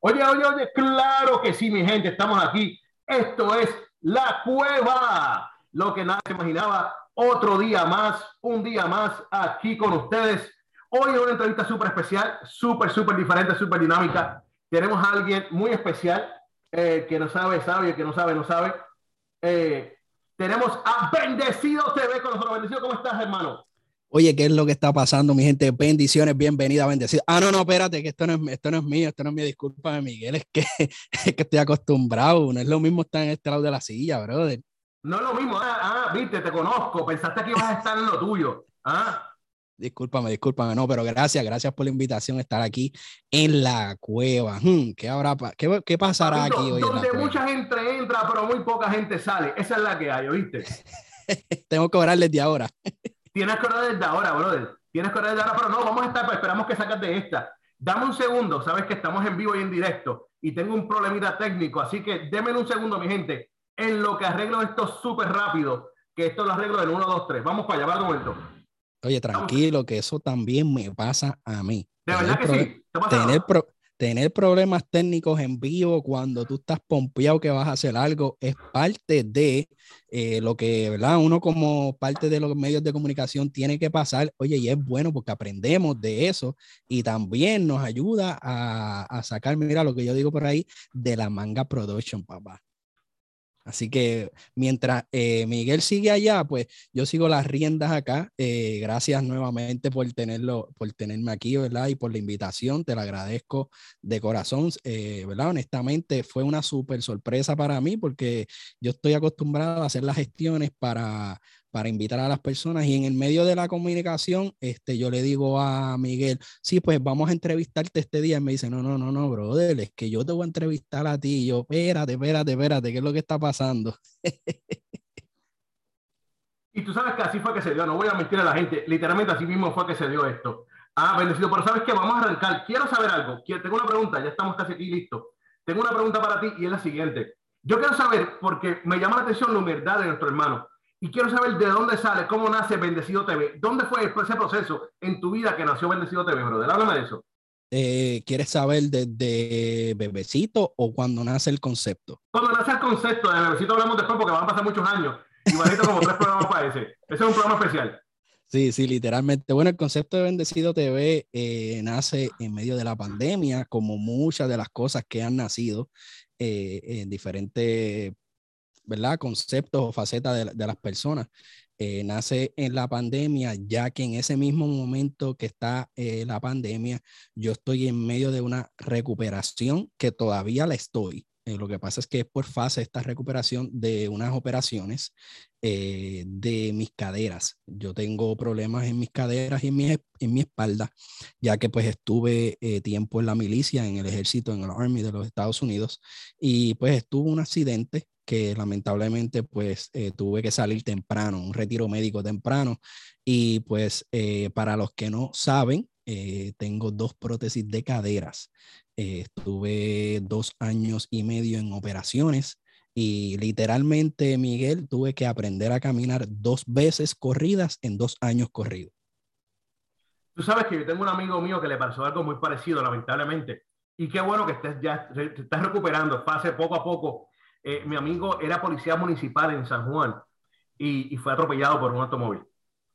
Oye, oye, oye, claro que sí, mi gente, estamos aquí. Esto es La Cueva, lo que nadie imaginaba. Otro día más, un día más aquí con ustedes. Hoy una entrevista súper especial, súper, súper diferente, súper dinámica. Tenemos a alguien muy especial eh, que no sabe, sabe, que no sabe, no sabe. Eh, tenemos a Bendecido TV con nosotros. Bendecido, ¿cómo estás, hermano? Oye, ¿qué es lo que está pasando, mi gente? Bendiciones, bienvenida, bendecida. Ah, no, no, espérate, que esto no es, esto no es mío, esto no es mío, discúlpame, Miguel, es que, es que estoy acostumbrado, no es lo mismo estar en este lado de la silla, brother. No es lo mismo, ah, ah, viste, te conozco, pensaste que ibas a estar en lo tuyo, ah. Discúlpame, discúlpame, no, pero gracias, gracias por la invitación a estar aquí en la cueva. Hmm, ¿qué, habrá, qué, qué pasará aquí hoy? Donde mucha gente entra, pero muy poca gente sale. Esa es la que hay, ¿viste? Tengo que orarles de ahora. Tienes que orar desde ahora, brother. Tienes que orar desde ahora, pero no, vamos a estar, pues, esperamos que sacas de esta. Dame un segundo, sabes que estamos en vivo y en directo y tengo un problemita técnico, así que denme un segundo, mi gente, en lo que arreglo esto súper rápido, que esto lo arreglo en 1, 2, 3. Vamos para allá, va un momento. Oye, tranquilo, que eso también me pasa a mí. De verdad que sí. Tener, pro tener problemas técnicos en vivo cuando tú estás pompeado que vas a hacer algo es parte de eh, lo que, ¿verdad? Uno como parte de los medios de comunicación tiene que pasar. Oye, y es bueno porque aprendemos de eso y también nos ayuda a, a sacar, mira lo que yo digo por ahí, de la manga production, papá. Así que mientras eh, Miguel sigue allá, pues yo sigo las riendas acá. Eh, gracias nuevamente por tenerlo, por tenerme aquí, ¿verdad? Y por la invitación, te lo agradezco de corazón, eh, ¿verdad? Honestamente fue una súper sorpresa para mí porque yo estoy acostumbrado a hacer las gestiones para para invitar a las personas y en el medio de la comunicación, este, yo le digo a Miguel, sí, pues vamos a entrevistarte este día. Y me dice, no, no, no, no, brother, es que yo te voy a entrevistar a ti. Y yo, espérate, espérate, espérate, ¿qué es lo que está pasando? y tú sabes que así fue que se dio, no voy a mentir a la gente, literalmente así mismo fue que se dio esto. Ah, bendecido, pero sabes que vamos a arrancar. Quiero saber algo, tengo una pregunta, ya estamos casi aquí listos. Tengo una pregunta para ti y es la siguiente. Yo quiero saber, porque me llama la atención la humildad de nuestro hermano y quiero saber de dónde sale, cómo nace Bendecido TV. ¿Dónde fue ese proceso en tu vida que nació Bendecido TV, brother? Háblame de eso. Eh, ¿Quieres saber desde bebecito o cuando nace el concepto? Cuando nace el concepto de bebecito hablamos después porque van a pasar muchos años. Igualito como tres programas para ese. Ese es un programa especial. Sí, sí, literalmente. Bueno, el concepto de Bendecido TV eh, nace en medio de la pandemia, como muchas de las cosas que han nacido eh, en diferentes ¿verdad? conceptos o facetas de, las personas. Eh, nace en la pandemia, ya que en ese mismo momento que está eh, la pandemia, yo estoy en medio de una recuperación que todavía la estoy. Eh, lo que pasa es que es por fase esta recuperación de unas operaciones de mis caderas. Yo tengo problemas en mis caderas y en mi, en mi espalda, ya que pues estuve tiempo en la milicia, en el ejército, en el Army de los Estados Unidos, y pues estuvo un accidente que lamentablemente pues eh, tuve que salir temprano, un retiro médico temprano. Y pues eh, para los que no saben, eh, tengo dos prótesis de caderas. estuve dos años y medio en operaciones y literalmente, Miguel, tuve que aprender a caminar dos veces corridas en dos años corridos. Tú sabes que yo tengo un amigo mío que le pasó algo muy parecido, lamentablemente. Y qué bueno que estés ya, te estás recuperando, pase poco a poco eh, mi amigo era policía municipal en San Juan y, fue atropellado por un automóvil.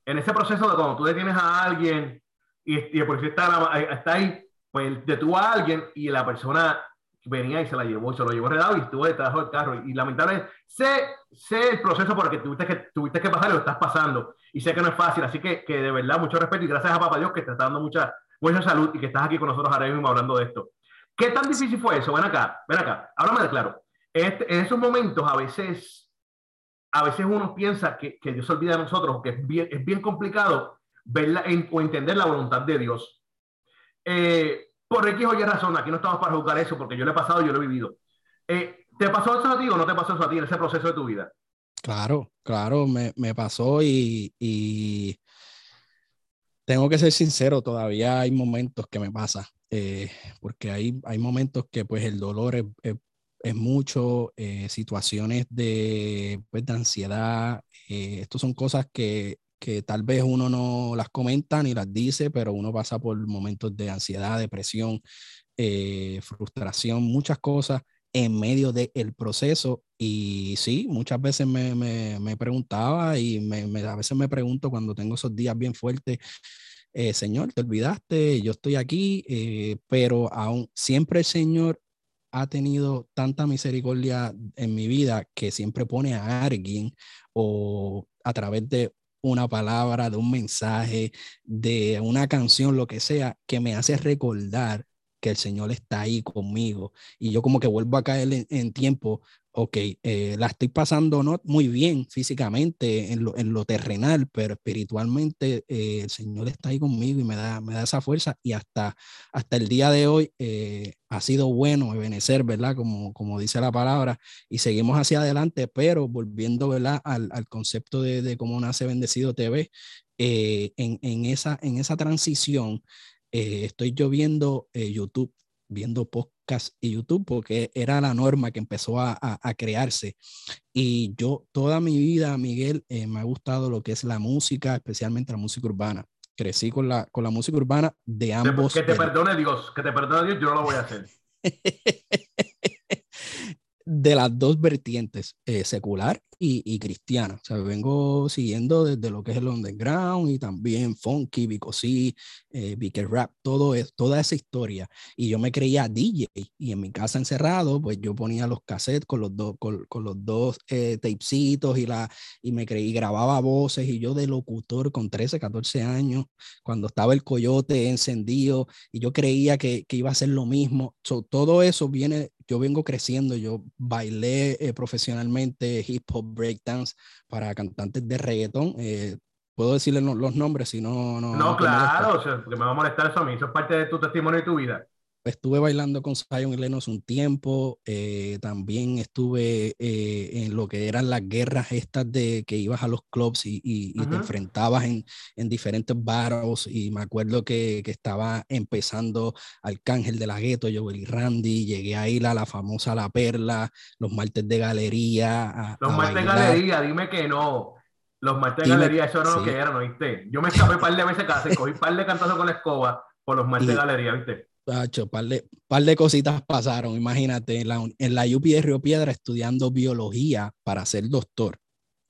En ese proceso de cuando tú detienes a alguien y, el policía está, está, ahí, pues detuvo a alguien y la persona venía y se la llevó, se lo llevó redado y estuvo detrás del carro. Y, lamentablemente sé, sé el proceso por el que tuviste que, tuviste que pasar y lo estás pasando. Y sé que no es fácil, así que, que de verdad mucho respeto y gracias a Papá Dios que te está dando mucha, mucha salud y que estás aquí con nosotros ahora mismo hablando de esto. ¿Qué tan difícil fue eso? Ven acá, ven acá, háblame de claro. Este, en esos momentos a veces, a veces uno piensa que, que Dios se olvida de nosotros, que es bien, es bien complicado verla o entender la voluntad de Dios. Eh, por X o Y razón, aquí no estamos para juzgar eso, porque yo lo he pasado, yo lo he vivido. Eh, ¿Te pasó eso a ti o no te pasó eso a ti en ese proceso de tu vida? Claro, claro, me, me pasó y, y, tengo que ser sincero, todavía hay momentos que me pasa, eh, porque hay, hay momentos que pues el dolor es, es mucho, eh, situaciones de, pues, de ansiedad. Eh, Estas son cosas que, que, tal vez uno no las comenta ni las dice, pero uno pasa por momentos de ansiedad, depresión, eh, frustración, muchas cosas en medio del proceso. Y sí, muchas veces me, me, me preguntaba y me, a veces me pregunto cuando tengo esos días bien fuertes, eh, Señor, te olvidaste, yo estoy aquí, eh, pero aún siempre Señor ha tenido tanta misericordia en mi vida que siempre pone a alguien o a través de una palabra, de un mensaje, de una canción, lo que sea, que me hace recordar que el Señor está ahí conmigo. Y yo como que vuelvo a caer en, tiempo, ok, eh, la estoy pasando no muy bien físicamente en lo, en lo terrenal, pero espiritualmente eh, el Señor está ahí conmigo y me da, me da esa fuerza y hasta, hasta el día de hoy eh, ha sido bueno benecer, ¿verdad? Como, como dice la palabra, y seguimos hacia adelante, pero volviendo, ¿verdad? Al, al concepto de, de, cómo nace Bendecido TV, en, en, esa, en esa transición eh, estoy yo viendo eh, YouTube, viendo podcast y YouTube, porque era la norma que empezó a, crearse. Y yo toda mi vida, Miguel, eh, me ha gustado lo que es la música, especialmente la música urbana. Crecí con la, con la música urbana de ambos. Que te perdone Dios, que te perdone Dios, yo no lo voy a hacer. de las dos vertientes, eh, secular y, y, cristiana. O sea, vengo siguiendo desde lo que es el underground y también funky, Bicosí, eh, Rap, todo es, toda esa historia. Y yo me creía DJ y en mi casa encerrado, pues yo ponía los cassettes con los, dos con, con, los dos eh, tapecitos y, la, y me creí, grababa voces y yo de locutor con 13, 14 años, cuando estaba el coyote encendido y yo creía que, que iba a ser lo mismo. todo eso viene yo vengo creciendo, yo bailé eh, profesionalmente hip hop breakdance para cantantes de reggaeton. Eh, puedo decirle los nombres si no. No, no claro, porque me va a molestar eso a mí. Eso es parte de tu testimonio y tu vida estuve bailando con Zion y Lennox un tiempo, eh, también estuve eh, en lo que eran las guerras estas de que ibas a los clubs y, y, te enfrentabas en, en, diferentes battles y me acuerdo que, que, estaba empezando Arcángel de la Gueto, Joel y Randy, llegué a ir a la famosa La Perla, los martes de galería. los martes de galería, dime que no. Los martes de galería, eso no lo que eran, ¿oíste? Yo me escapé un par de veces casi, cogí un par de cantazos con la escoba por los martes de galería, ¿viste? Un par de, par de cositas pasaron. Imagínate, en la, en la UPI de Río Piedra estudiando biología para ser doctor.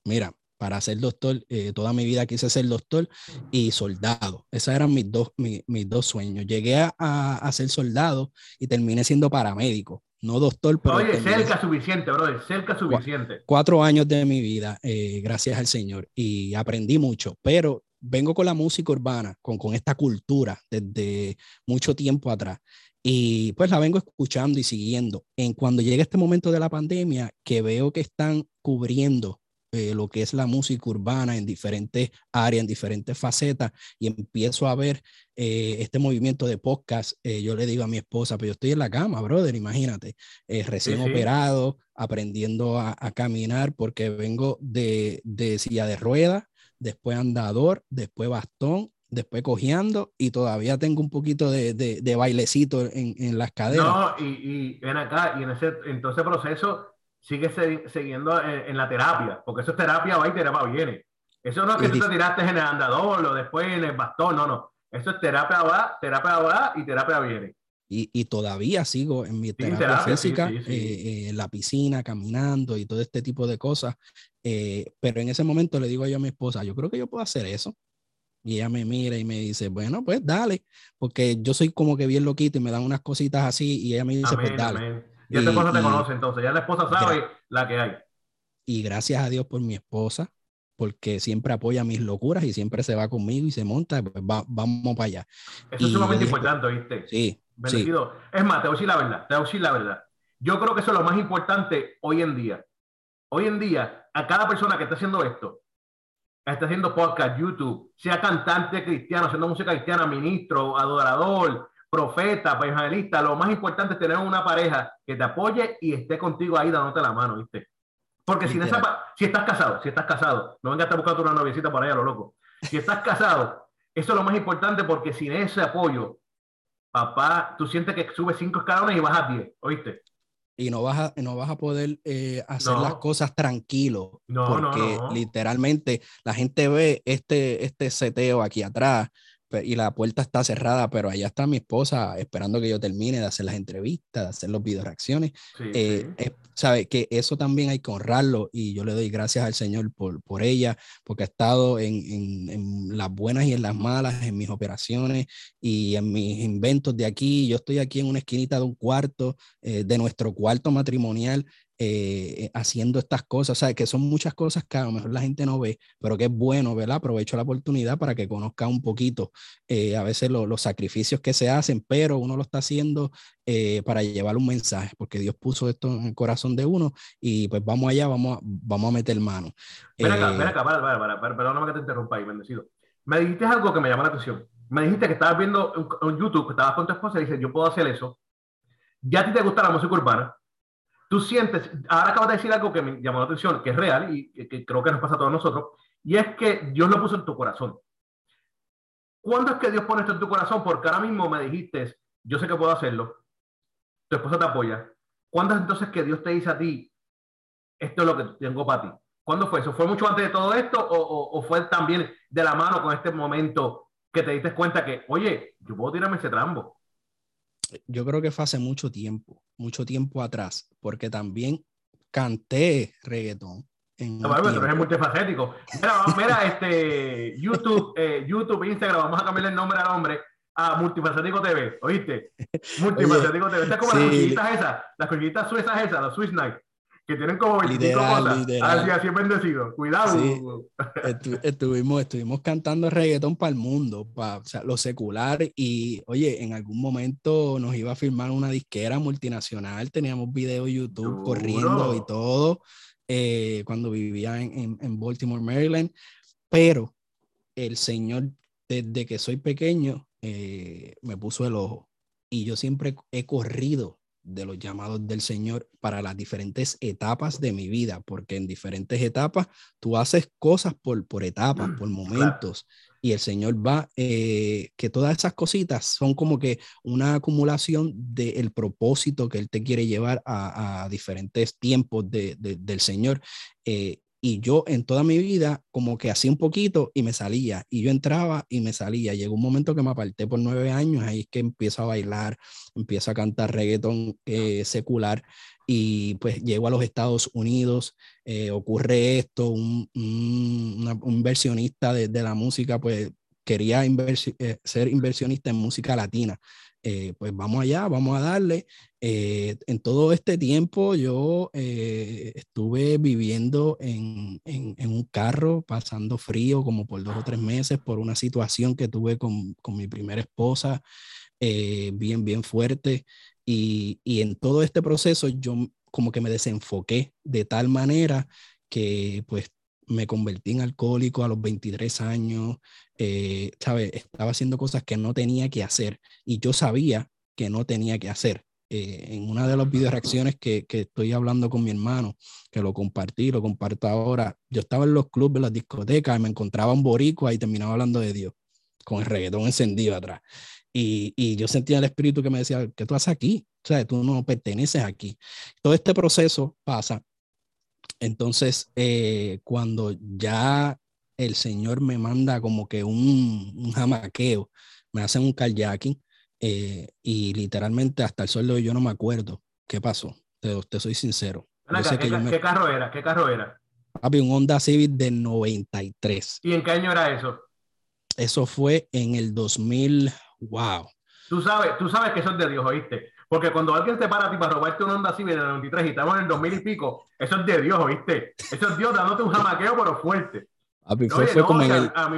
Mira, para ser doctor, eh, toda mi vida quise ser doctor y soldado. Esos eran mis dos, mis, dos sueños. Llegué a, a, ser soldado y terminé siendo paramédico. No doctor, pero... Oye, cerca suficiente, brother, cerca suficiente. Cuatro años de mi vida, eh, gracias al Señor, y aprendí mucho, pero vengo con la música urbana, con, con esta cultura desde mucho tiempo atrás. Y pues la vengo escuchando y siguiendo. En cuando llega este momento de la pandemia, que veo que están cubriendo eh, lo que es la música urbana en diferentes áreas, en diferentes facetas, y empiezo a ver eh, este movimiento de podcast, eh, yo le digo a mi esposa, pero pues yo estoy en la cama, brother, imagínate, recién operado, aprendiendo a, a, caminar porque vengo de, de silla de ruedas, después andador, después bastón, después cojeando y todavía tengo un poquito de, de, bailecito en, en, las caderas. No, y, y ven acá, y en ese, en todo ese proceso sigue siguiendo en, la terapia, porque eso es terapia va y terapia viene. Eso no es que tú te tiraste en el andador o después en el bastón, no, no. Eso es terapia va, terapia va y terapia viene. Y, y, todavía sigo en mi terapia, física, eh, eh, en la piscina, caminando y todo este tipo de cosas. Eh, pero en ese momento le digo yo a mi esposa, yo creo que yo puedo hacer eso. Y ella me mira y me dice, bueno, pues dale, porque yo soy como que bien loquito y me dan unas cositas así y ella me dice, pues dale. Y esta esposa te conoce entonces, ya la esposa sabe la que hay. Y gracias a Dios por mi esposa, porque siempre apoya mis locuras y siempre se va conmigo y se monta, pues vamos para allá. Eso es sumamente importante, ¿viste? Sí, Es más, te voy a decir la verdad, te voy a decir la verdad. Yo creo que eso es lo más importante hoy en día. Hoy en día, a cada persona que está haciendo esto, está haciendo podcast, YouTube, sea cantante cristiano, haciendo música cristiana, ministro, adorador, profeta, evangelista, lo más importante es tener una pareja que te apoye y esté contigo ahí dándote la mano, ¿viste? Porque si, esa, si estás casado, si estás casado, no vengas a buscar una noviecita por allá, lo loco. Si estás casado, eso es lo más importante porque sin ese apoyo, papá, tú sientes que subes cinco escalones y bajas diez, ¿oíste? Y no vas a, no vas a poder eh, hacer las cosas tranquilo. No, porque literalmente la gente ve este, este seteo aquí atrás, y la puerta está cerrada, pero allá está mi esposa esperando que yo termine de hacer las entrevistas, de hacer los video reacciones. Eh, sabe que eso también hay que honrarlo y yo le doy gracias al Señor por, por ella, porque ha estado en, en, las buenas y en las malas, en mis operaciones y en mis inventos de aquí. Yo estoy aquí en una esquinita de un cuarto, eh, de nuestro cuarto matrimonial, eh, haciendo estas cosas, o sea, que son muchas cosas que a lo mejor la gente no ve, pero que es bueno, ¿verdad? Aprovecho la oportunidad para que conozca un poquito eh, a veces los sacrificios que se hacen, pero uno lo está haciendo eh, para llevar un mensaje, porque Dios puso esto en el corazón de uno y pues vamos allá, vamos a, vamos a meter mano. Ven acá, ven acá, para, para, para, para, perdóname que te interrumpa ahí, bendecido. Me dijiste algo que me llamó la atención. Me dijiste que estabas viendo en, YouTube, que estabas con tu esposa y dices, yo puedo hacer eso. ¿Ya a ti te gusta la música urbana? Tú sientes, ahora acabas de decir algo que me llamó la atención, que es real y que, creo que nos pasa a todos nosotros, y es que Dios lo puso en tu corazón. ¿Cuándo es que Dios pone esto en tu corazón? Porque ahora mismo me dijiste, yo sé que puedo hacerlo, tu esposa te apoya. ¿Cuándo es entonces que Dios te dice a ti, esto es lo que tengo para ti? ¿Cuándo fue eso? ¿Fue mucho antes de todo esto o, o fue también de la mano con este momento que te diste cuenta que, oye, yo puedo tirarme ese trambo? Yo creo que fue hace mucho tiempo, mucho tiempo atrás, porque también canté reggaetón. En no, pero eres multifacético. Mira, mira este, YouTube, eh, YouTube, Instagram, vamos a cambiarle el nombre al hombre a Multifacético TV, ¿oíste? Multifacético TV. Estas como las cochillitas esas, las cochillitas suizas esas, las Swiss Night que tienen como 25 cosas. Así, así es bendecido. Cuidado. estuvimos, estuvimos cantando reggaetón para el mundo, para o sea, lo secular. Y oye, en algún momento nos iba a firmar una disquera multinacional. Teníamos video YouTube corriendo y todo. Eh, cuando vivía en, en, Baltimore, Maryland. Pero el Señor, desde que soy pequeño, eh, me puso el ojo. Y yo siempre he corrido de los llamados del Señor para las diferentes etapas de mi vida, porque en diferentes etapas tú haces cosas por, por etapas, por momentos, y el Señor va, eh, que todas esas cositas son como que una acumulación del propósito que Él te quiere llevar a, diferentes tiempos de, del Señor. Eh, y yo en toda mi vida como que hacía un poquito y me salía, y yo entraba y me salía. Llegó un momento que me aparté por nueve años, ahí es que empiezo a bailar, empiezo a cantar reggaeton eh, secular y pues llego a los Estados Unidos, eh, ocurre esto, un, un, inversionista de, de, la música pues quería eh, ser inversionista en música latina. Eh, pues vamos allá, vamos a darle. Eh, en todo este tiempo yo estuve viviendo en, en, un carro, pasando frío como por dos o tres meses por una situación que tuve con, con mi primera esposa, bien, bien fuerte. Y, y en todo este proceso yo como que me desenfoqué de tal manera que pues me convertí en alcohólico a los 23 años, eh, ¿sabes? Estaba haciendo cosas que no tenía que hacer y yo sabía que no tenía que hacer. Eh, en una de las video reacciones que, que, estoy hablando con mi hermano, que lo compartí, lo comparto ahora, yo estaba en los clubes, en las discotecas, y me encontraba un boricua y terminaba hablando de Dios, con el reggaetón encendido atrás. Y, y yo sentía el espíritu que me decía, ¿qué tú haces aquí? O sea, tú no perteneces aquí. Todo este proceso pasa entonces, eh, cuando ya el Señor me manda como que un, un jamaqueo, me hacen un kayaking eh, y literalmente hasta el sueldo yo no me acuerdo qué pasó. Te, te soy sincero. ¿qué, carro era? ¿Qué carro era? Había un Honda Civic del 93. ¿Y en qué año era eso? Eso fue en el 2000. Wow. Tú sabes, tú sabes que eso es de Dios, ¿oíste? Porque cuando alguien te para a ti para robarte una onda así en el 93 y estamos en el 2000 y pico, eso es de Dios, ¿viste? Eso es Dios dándote un jamaqueo, pero fuerte. A mí,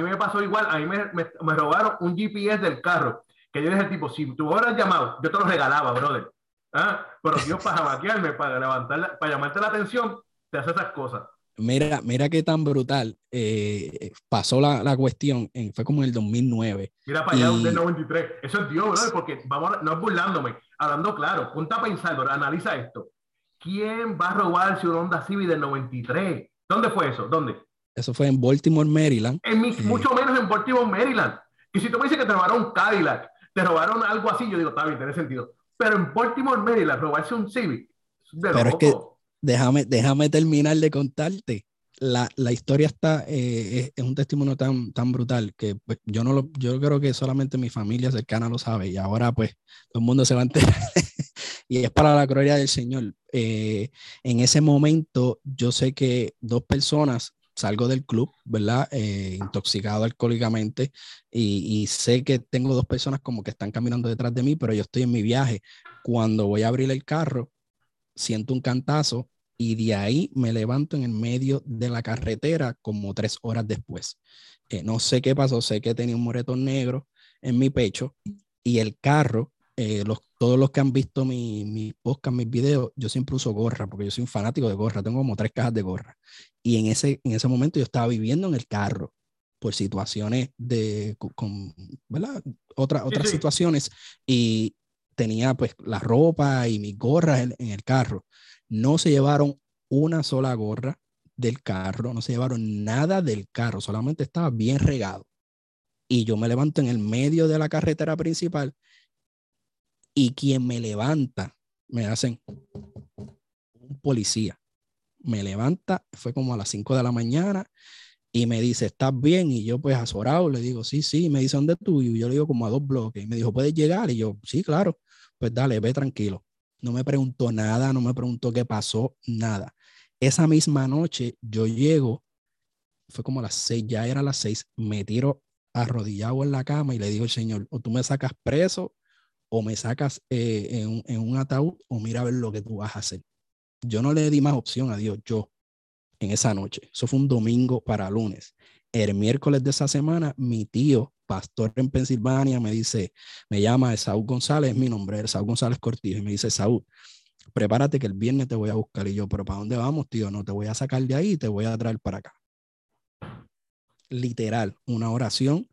me pasó igual, a mí me, me, robaron un GPS del carro, que yo dije al tipo, si tú hubieras llamado, yo te lo regalaba, brother. ¿Ah? Pero Dios para jamaquearme, para levantar, para llamarte la atención, te hace esas cosas. Mira, mira qué tan brutal eh, pasó la, la cuestión, fue como en el 2009. Mira para allá, un del 93. Eso es Dios, brother, porque vamos, no es burlándome, hablando claro, ponte a pensar, analiza esto. ¿Quién va a robarse un Honda Civic del 93? ¿Dónde fue eso? ¿Dónde? Eso fue en Baltimore, Maryland. En eh. Mucho menos en Baltimore, Maryland. Y si tú me dices que te robaron un Cadillac, te robaron algo así, yo digo, está bien, tiene sentido. Pero en Baltimore, Maryland, robarse un Civic. Pero es que déjame, déjame terminar de contarte. La, la, historia está, eh, es, un testimonio tan, tan brutal que pues, yo, no lo, yo creo que solamente mi familia cercana lo sabe y ahora pues todo el mundo se va a enterar y es para la gloria del Señor. Eh, en ese momento yo sé que dos personas, salgo del club, ¿verdad? Eh, intoxicado alcohólicamente y, y, sé que tengo dos personas como que están caminando detrás de mí, pero yo estoy en mi viaje. Cuando voy a abrir el carro, siento un cantazo y de ahí me levanto en el medio de la carretera como tres horas después. Eh, no sé qué pasó, sé que tenía un moretón negro en mi pecho y el carro, eh, los, todos los que han visto mi, mi podcast, mis videos, yo siempre uso gorra porque yo soy un fanático de gorra, tengo como tres cajas de gorra. Y en ese, en ese momento yo estaba viviendo en el carro por situaciones de, con, ¿verdad? Otra, otras situaciones y tenía pues la ropa y mis gorras en el carro no se llevaron una sola gorra del carro, no se llevaron nada del carro, solamente estaba bien regado. Y yo me levanto en el medio de la carretera principal y quien me levanta, me hacen un policía. Me levanta, fue como a las 5 de la mañana y me dice, ¿estás bien? Y yo pues azorado le digo, sí, sí, me dice, ¿dónde tú? Y yo le digo como a dos bloques. Y me dijo, ¿puedes llegar? Y yo, sí, claro, pues dale, ve tranquilo. No me preguntó nada, no me preguntó qué pasó, nada. Esa misma noche yo llego, fue como las seis, ya era las seis, me tiro arrodillado en la cama y le digo al Señor, o tú me sacas preso o me sacas eh, en, en un ataúd o mira a ver lo que tú vas a hacer. Yo no le di más opción a Dios, yo, en esa noche. Eso fue un domingo para lunes. El miércoles de esa semana, mi tío pastor en Pensilvania, me dice, me llama Saúl González, es mi nombre, Saúl González Cortijo, y me dice, Saúl, prepárate que el viernes te voy a buscar. Y yo, pero ¿para dónde vamos, tío? No te voy a sacar de ahí y te voy a traer para acá. Literal, una oración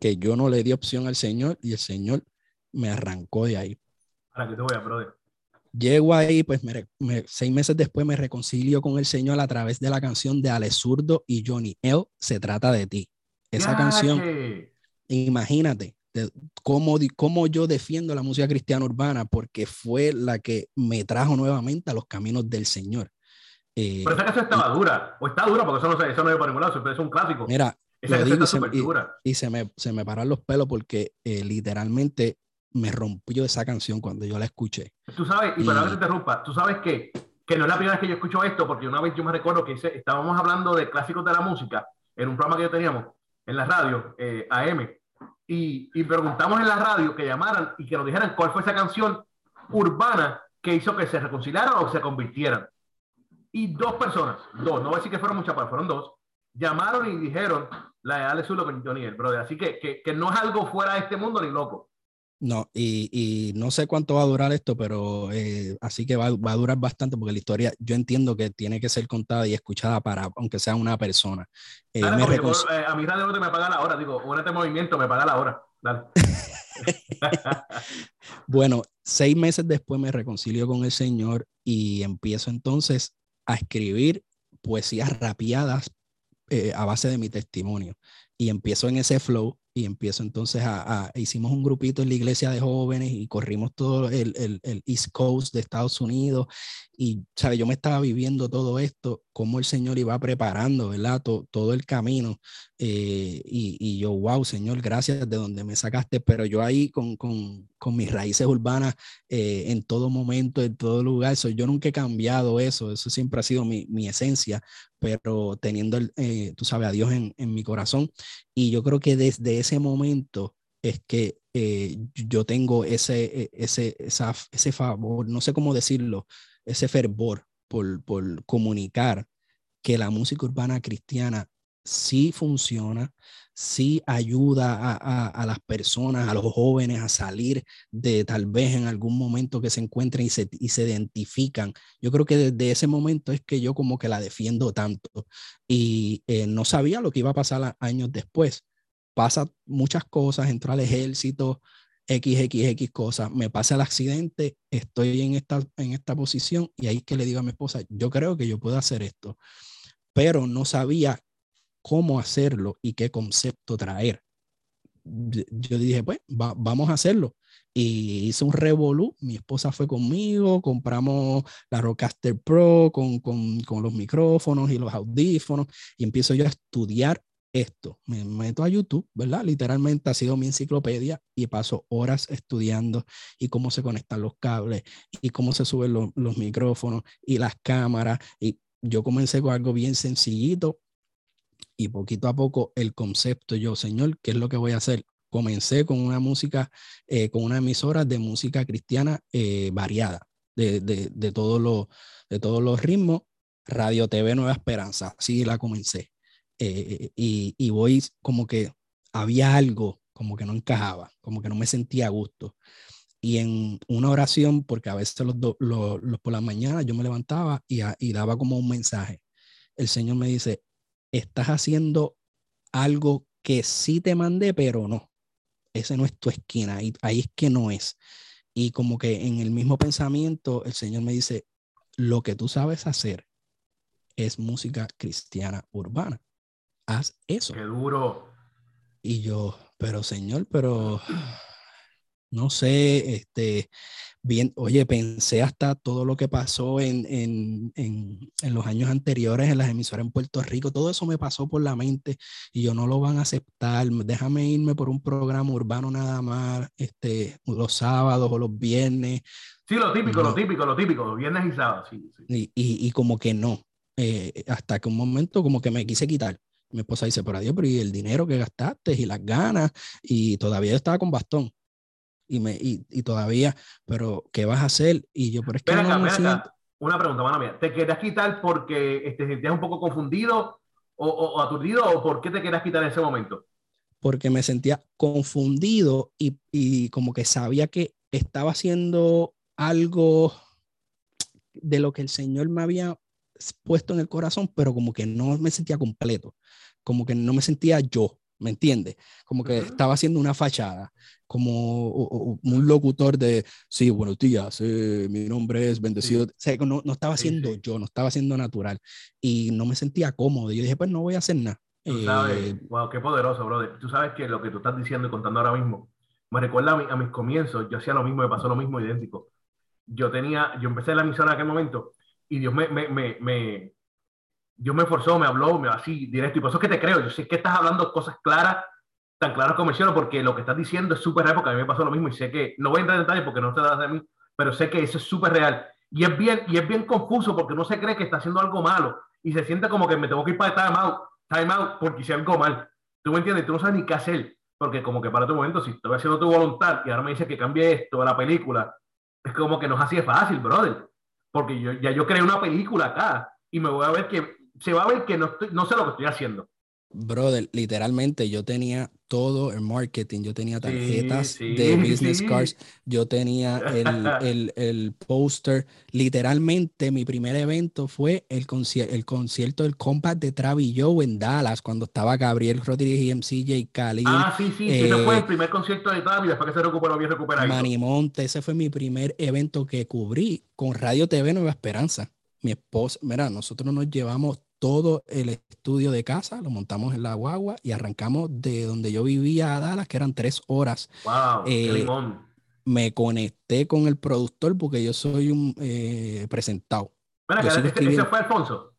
que yo no le di opción al Señor y el Señor me arrancó de ahí. Para que te voy a, brother. Llego ahí, pues seis meses después me reconcilio con el Señor a través de la canción de Ale Zurdo y Johnny L. Se trata de ti. Esa canción, imagínate cómo, cómo yo defiendo la música cristiana urbana, porque fue la que me trajo nuevamente a los caminos del Señor. Eh, pero esa canción estaba dura, o está dura, porque eso no, eso no es para ningún lado, es un clásico. Mira, lo digo y, se, y, se, me, se me paran los pelos porque eh, literalmente me rompió esa canción cuando yo la escuché. Tú sabes, y, para que te interrumpa, tú sabes que, que no es la primera vez que yo escucho esto, porque una vez yo me recuerdo que estábamos hablando de clásicos de la música en un programa que yo teníamos, en la radio, eh, AM, y, y, preguntamos en la radio que llamaran y que nos dijeran cuál fue esa canción urbana que hizo que se reconciliaran o se convirtieran. Y dos personas, dos, no voy a decir que fueron muchas, pero fueron dos, llamaron y dijeron la de Alex Zulo con Johnny, el brother. Así que, que, que no es algo fuera de este mundo ni loco. No, y, y, no sé cuánto va a durar esto, pero eh, así que va, va, a durar bastante porque la historia yo entiendo que tiene que ser contada y escuchada para, aunque sea una persona. Eh, Dale, me eh, a mi radio no me paga la hora, digo, un este movimiento me paga la hora. Dale. bueno, seis meses después me reconcilio con el Señor y empiezo entonces a escribir poesías rapiadas a base de mi testimonio. Y empiezo en ese flow y empiezo entonces a, hicimos un grupito en la iglesia de jóvenes y corrimos todo el, el, el East Coast de Estados Unidos y, ¿sabe? Yo me estaba viviendo todo esto, cómo el Señor iba preparando, ¿verdad? todo el camino. Eh, y, y, yo, wow, Señor, gracias de donde me sacaste, pero yo ahí con, con, con mis raíces urbanas eh, en todo momento, en todo lugar, eso, yo nunca he cambiado eso, eso siempre ha sido mi, mi esencia, pero teniendo, eh, tú sabes, a Dios en, en mi corazón. Y yo creo que desde ese momento es que yo tengo ese, ese, esa, ese favor, no sé cómo decirlo, ese fervor por, por comunicar que la música urbana cristiana sí funciona, sí ayuda a, a, las personas, a los jóvenes a salir de tal vez en algún momento que se encuentren y se, y se identifican. Yo creo que desde ese momento es que yo como que la defiendo tanto y eh, no sabía lo que iba a pasar años después. Pasa muchas cosas, entró al ejército, XXX cosas, me pasa el accidente, estoy en esta, en esta posición y ahí que le digo a mi esposa, yo creo que yo puedo hacer esto, pero no sabía cómo hacerlo y qué concepto traer. yo dije, pues vamos a hacerlo. Y hice un revolú, mi esposa fue conmigo, compramos la Rocaster Pro con, con, con los micrófonos y los audífonos y empiezo yo a estudiar esto. Me meto a YouTube, ¿verdad? Literalmente ha sido mi enciclopedia y paso horas estudiando y cómo se conectan los cables y cómo se suben los, los micrófonos y las cámaras. Y yo comencé con algo bien sencillito y poquito a poco el concepto, yo, Señor, ¿qué es lo que voy a hacer? Comencé con una música, eh, con una emisora de música cristiana eh, variada, de, de, de, todos los, de todos los ritmos, Radio TV Nueva Esperanza, así la comencé. Eh, y, y voy como que había algo como que no encajaba, como que no me sentía a gusto. Y en una oración, porque a veces los, los, los por la mañana yo me levantaba y, y, daba como un mensaje. El Señor me dice, estás haciendo algo que sí te mandé, pero no. Ese no es tu esquina, ahí, ahí es que no es. Y como que en el mismo pensamiento, el Señor me dice, lo que tú sabes hacer es música cristiana urbana. Haz eso. Qué duro. Y yo, pero Señor, pero no sé, este, bien, oye, pensé hasta todo lo que pasó en, en, en, en, los años anteriores en las emisoras en Puerto Rico, todo eso me pasó por la mente y yo no lo van a aceptar, déjame irme por un programa urbano nada más, este, los sábados o los viernes. Sí, lo típico, no. lo típico, lo típico, los viernes y sábados, sí. sí. Y, y, y, como que no, eh, hasta que un momento como que me quise quitar. Mi esposa dice, por adiós, pero y el dinero que gastaste y las ganas, y todavía yo estaba con bastón y, me, y, y, todavía, pero ¿qué vas a hacer? Y yo, pero es que ven no acá, ven acá. Una pregunta, mano mía. ¿Te querías quitar porque este, te sentías un poco confundido o, o, o, aturdido o por qué te querías quitar en ese momento? Porque me sentía confundido y, y como que sabía que estaba haciendo algo de lo que el Señor me había puesto en el corazón, pero como que no me sentía completo, como que no me sentía yo. ¿Me entiendes? Como que estaba haciendo una fachada, como un locutor de, sí, buenos días, eh, mi nombre es bendecido, sí. o sea, no, no, estaba haciendo sí, sí. yo, no estaba haciendo natural y no me sentía cómodo. Yo dije, pues no voy a hacer nada. Tú sabes, eh, wow, qué poderoso, brother. Tú sabes que lo que tú estás diciendo y contando ahora mismo, me recuerda a, mi, a mis comienzos, yo hacía lo mismo, me pasó lo mismo idéntico. Yo tenía, yo empecé la emisora en aquel momento y Dios me, me, me, me Dios me forzó, me habló, me así directo. Y por eso es que te creo. Yo sé que estás hablando cosas claras, tan claras como menciono, porque lo que estás diciendo es súper real, porque a mí me pasó lo mismo. Y sé que, no voy a entrar en detalle porque no te das de mí, pero sé que eso es súper real. Y es, bien, y es bien confuso porque no se cree que está haciendo algo malo. Y se siente como que me tengo que ir para time out, time out porque hice algo mal. ¿Tú me entiendes? Tú no sabes ni qué hacer. Porque como que para tu momento, si estoy haciendo tu voluntad y ahora me dice que cambie esto de la película, es como que no es así de fácil, brother. Porque yo, ya yo creé una película acá y me voy a ver que se va a ver que no, estoy, no sé lo que estoy haciendo. Brother, literalmente yo tenía todo el marketing, yo tenía tarjetas sí, sí, de business sí. cards, yo tenía el, el, el póster, literalmente mi primer evento fue el, concierto, el concierto del Compact de Travis Joe en Dallas, cuando estaba Gabriel Rodríguez y MCJ Khalil. Ah, sí, sí, eh, ese fue el primer concierto de Travis, después que se recuperó bien recuperado. Manimonte, ese fue mi primer evento que cubrí con Radio TV Nueva Esperanza. Mi esposa, mira, nosotros nos llevamos todo el estudio de casa, lo montamos en la guagua y arrancamos de donde yo vivía a Dallas, que eran tres horas. Wow, eh, me conecté con el productor porque yo soy un eh, presentado. Bueno, yo ese, ese, fue Alfonso?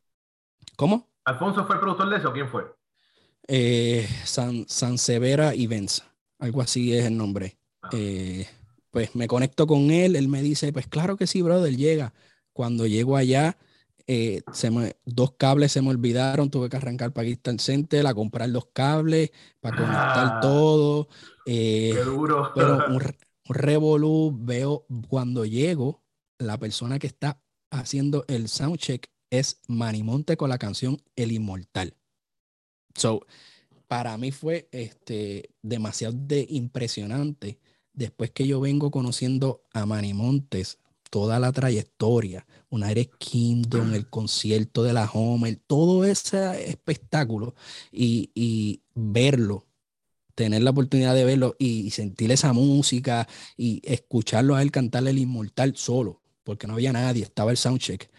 ¿Cómo? ¿Alfonso fue el productor de eso? ¿Quién fue? Eh, San, San Severa Events, algo así es el nombre. Ah. Pues me conecto con él, él me dice, pues claro que sí, brother, llega. Cuando llego allá, eh, se me, dos cables se me olvidaron, tuve que arrancar para Crystal Center a comprar los cables, para conectar ah, todo. Eh, qué duro. Pero un, un revolú, veo cuando llego, la persona que está haciendo el soundcheck es Manimonte con la canción El Inmortal. So, para mí fue este, demasiado de impresionante después que yo vengo conociendo a Manimontes toda la trayectoria, Eres Kingdom, el concierto de la Homer, todo ese espectáculo y, y verlo, tener la oportunidad de verlo y, sentir esa música y escucharlo a él cantarle el inmortal solo, porque no había nadie, estaba el soundcheck.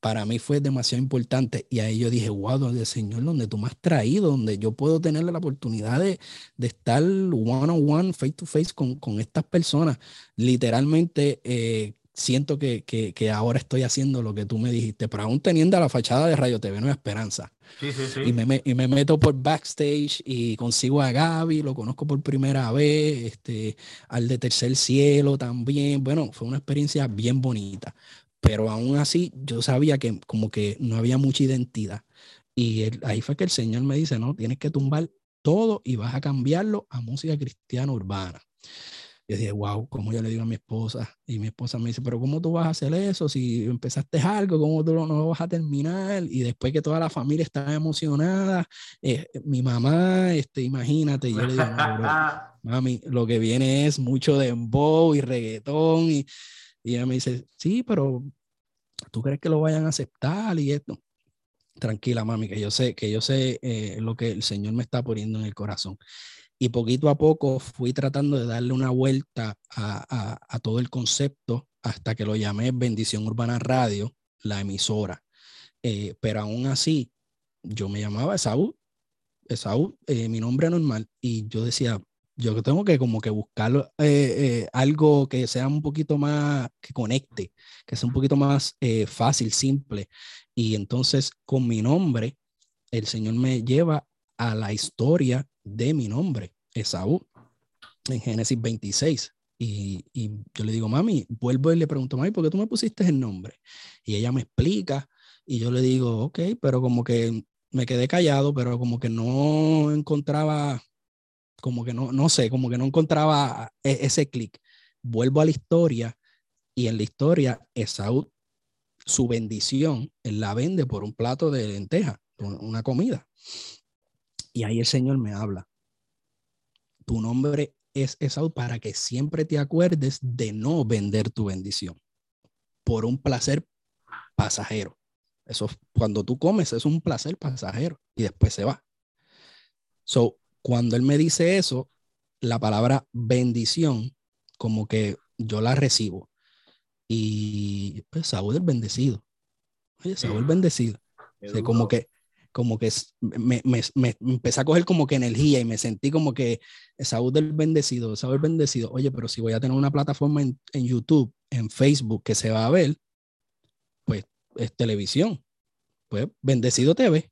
para mí fue demasiado importante y ahí yo dije, wow, donde Señor, donde tú me has traído, donde yo puedo tener la oportunidad de, de estar one on one, face to face con, con estas personas. Literalmente eh, siento que, que, que, ahora estoy haciendo lo que tú me dijiste, pero aún teniendo la fachada de Radio TV Nueva Esperanza. Sí, sí, sí. Y, me, y me meto por backstage y consigo a Gaby, lo conozco por primera vez, este, al de Tercer Cielo también. Bueno, fue una experiencia bien bonita, pero aún así yo sabía que como que no había mucha identidad. Y ahí fue que el Señor me dice, no, tienes que tumbar todo y vas a cambiarlo a música cristiana urbana. Yo dije, wow, ¿cómo yo le digo a mi esposa? Y mi esposa me dice, pero ¿cómo tú vas a hacer eso? Si empezaste algo, ¿cómo tú no lo vas a terminar? Y después que toda la familia estaba emocionada, eh, mi mamá, este, imagínate, yo le digo, mami, lo que viene es mucho dembow y reggaetón. Y, y ella me dice, sí, pero ¿tú crees que lo vayan a aceptar y esto? Tranquila, mami, que yo sé, que yo sé eh, lo que el Señor me está poniendo en el corazón y poquito a poco fui tratando de darle una vuelta a, todo el concepto hasta que lo llamé Bendición Urbana Radio, la emisora. Eh, pero aún así, yo me llamaba Esaú, Esaú, eh, mi nombre normal, y yo decía, yo tengo que como que buscar eh, algo que sea un poquito más, que conecte, que sea un poquito más fácil, simple. Y entonces con mi nombre, el Señor me lleva a la historia de mi nombre, Esaú, en Génesis 26. Y, y, yo le digo, mami, vuelvo y le pregunto, mami, ¿por qué tú me pusiste el nombre? Y ella me explica y yo le digo, ok, pero como que me quedé callado, pero como que no encontraba, como que no, no sé, como que no encontraba e, ese clic. Vuelvo a la historia y en la historia Esaú, su bendición, la vende por un plato de lenteja, una comida. Y ahí el Señor me habla. Tu nombre es Esaú para que siempre te acuerdes de no vender tu bendición por un placer pasajero. Eso cuando tú comes es un placer pasajero y después se va. So, cuando él me dice eso, la palabra bendición como que yo la recibo y pues Saúl es bendecido. Oye, Saúl bendecido. como que como que me, me, me, empecé a coger como que energía y me sentí como que Saúl del bendecido, Saúl bendecido. Oye, pero si voy a tener una plataforma en, en, YouTube, en Facebook que se va a ver, pues es televisión. Pues Bendecido TV.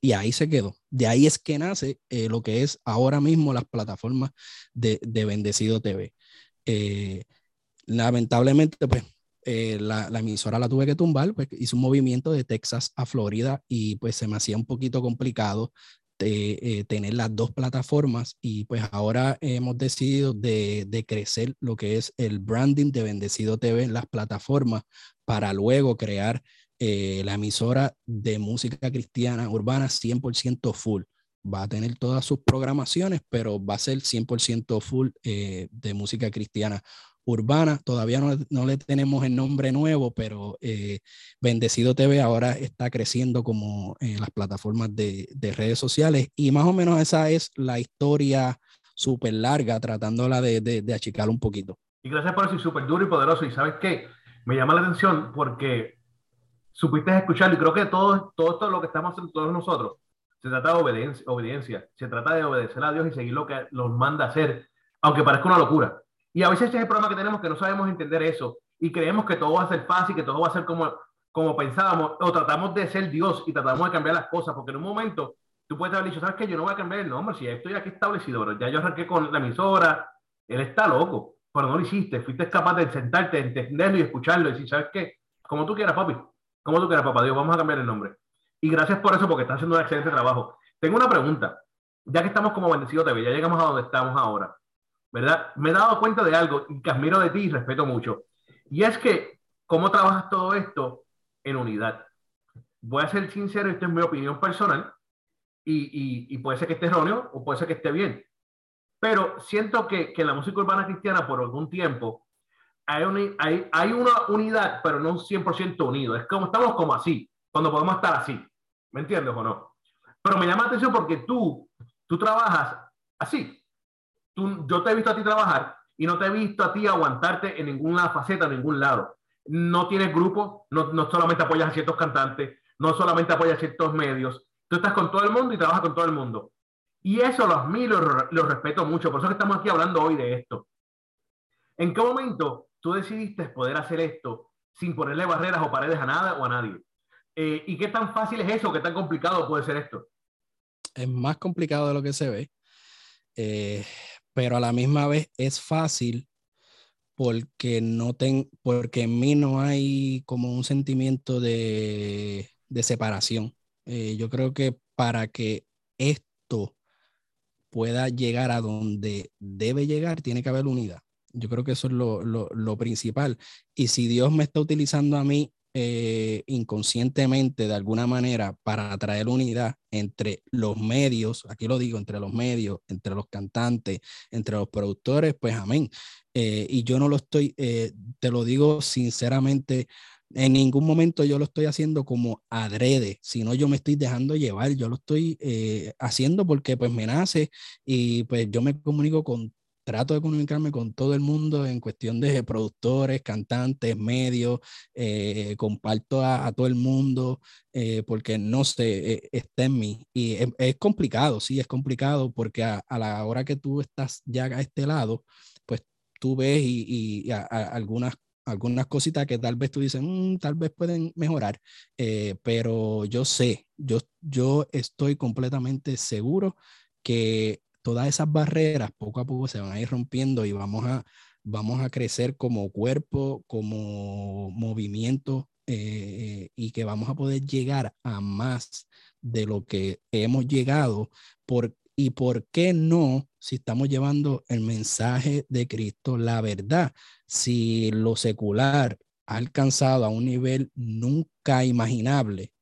Y ahí se quedó. De ahí es que nace eh, lo que es ahora mismo las plataformas de, de Bendecido TV. Eh, lamentablemente, pues eh, la, emisora la tuve que tumbar, pues hice un movimiento de Texas a Florida y pues se me hacía un poquito complicado eh, tener las dos plataformas y pues ahora hemos decidido de, de, crecer lo que es el branding de Bendecido TV en las plataformas para luego crear eh, la emisora de música cristiana urbana 100% full. Va a tener todas sus programaciones, pero va a ser 100% full de música cristiana urbana. Todavía no, no, le tenemos el nombre nuevo, pero eh, Bendecido TV ahora está creciendo como en las plataformas de, de, redes sociales y más o menos esa es la historia súper larga, tratándola de, de, achicar un poquito. Y gracias por eso, súper duro y poderoso. Y sabes qué, me llama la atención porque supiste escucharlo y creo que todo, todo lo que estamos haciendo todos nosotros se trata de obediencia, obediencia, se trata de obedecer a Dios y seguir lo que nos manda hacer, aunque parezca una locura. Y a veces ese es el problema que tenemos, que no sabemos entender eso y creemos que todo va a ser fácil, que todo va a ser como, como pensábamos, o tratamos de ser Dios y tratamos de cambiar las cosas, porque en un momento tú puedes haber dicho, ¿sabes qué? Yo no voy a cambiar el nombre, si ya estoy aquí establecido, pero ya yo arranqué con la emisora, él está loco, pero no lo hiciste, fuiste capaz de sentarte, entenderlo y escucharlo y decir, ¿sabes qué? Como tú quieras, papi, como tú quieras, papá Dios, vamos a cambiar el nombre. Y gracias por eso, porque está haciendo un excelente trabajo. Tengo una pregunta, ya que estamos como bendecidos TV, ya llegamos a donde estamos ahora. ¿Verdad? Me he dado cuenta de algo que admiro de ti y respeto mucho. Y es que, ¿cómo trabajas todo esto en unidad? Voy a ser sincero, esto es mi opinión personal, y, y, puede ser que esté erróneo o puede ser que esté bien. Pero siento que, que en la música urbana cristiana, por algún tiempo, hay, hay, hay una unidad, pero no un 100% unido. Es como estamos como así, cuando podemos estar así. ¿Me entiendes o no? Pero me llama la atención porque tú, tú trabajas así yo te he visto a ti trabajar y no te he visto a ti aguantarte en ninguna faceta, en ningún lado. no tienes grupo, no, solamente apoyas a ciertos cantantes, no solamente apoyas a ciertos medios, tú estás con todo el mundo y trabajas con todo el mundo. Y eso lo admiro, lo respeto mucho, por eso que estamos aquí hablando hoy de esto. ¿En qué momento tú decidiste poder hacer esto sin ponerle barreras o paredes a nada o a nadie? Eh, ¿Y qué tan fácil es eso? ¿Qué tan complicado puede ser esto? Es más complicado de lo que se ve, eh, pero a la misma vez es fácil porque no ten, porque en mí no hay como un sentimiento de, de separación. Eh, yo creo que para que esto pueda llegar a donde debe llegar, tiene que haber unidad. Yo creo que eso es lo, lo, lo principal. Y si Dios me está utilizando a mí eh, inconscientemente de alguna manera para traer unidad entre los medios, aquí lo digo, entre los medios, entre los cantantes, entre los productores, pues amén. Eh, y yo no lo estoy, eh, te lo digo sinceramente, en ningún momento yo lo estoy haciendo como adrede, sino yo me estoy dejando llevar, yo lo estoy haciendo porque pues me nace y pues yo me comunico con trato de comunicarme con todo el mundo en cuestión de productores, cantantes, medios, eh, comparto a, todo el mundo eh, porque no sé, eh, está en mí. Y es, complicado, sí, es complicado porque a, la hora que tú estás ya a este lado, pues tú ves y, algunas algunas cositas que tal vez tú dices, mm, tal vez pueden mejorar, pero yo sé, yo, yo estoy completamente seguro que todas esas barreras poco a poco se van a ir rompiendo y vamos a, vamos a crecer como cuerpo, como movimiento eh, y que vamos a poder llegar a más de lo que hemos llegado. Por, ¿Y por qué no si estamos llevando el mensaje de Cristo, la verdad? Si lo secular ha alcanzado a un nivel nunca imaginable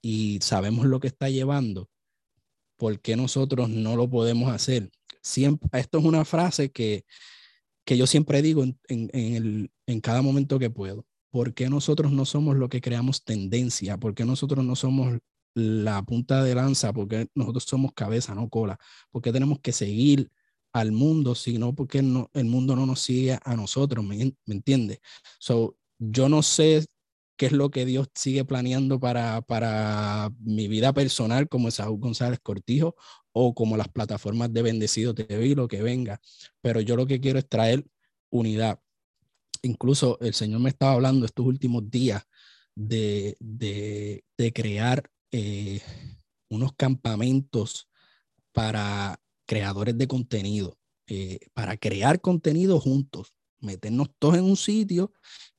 y sabemos lo que está llevando, ¿por qué nosotros no lo podemos hacer? Siempre, esto es una frase que, que yo siempre digo en, en, el, en cada momento que puedo. ¿Por qué nosotros no somos lo que creamos tendencia? ¿Por qué nosotros no somos la punta de lanza? ¿Por qué nosotros somos cabeza, no cola? ¿Por qué tenemos que seguir al mundo, sino porque no, el mundo no nos sigue a nosotros? ¿Me, me entiendes? So, yo no sé qué es lo que Dios sigue planeando para, para mi vida personal como Saúl González Cortijo o como las plataformas de Bendecido TV, lo que venga. Pero yo lo que quiero es traer unidad. Incluso el Señor me estaba hablando estos últimos días de, de, crear eh, unos campamentos para creadores de contenido, eh, para crear contenido juntos, meternos todos en un sitio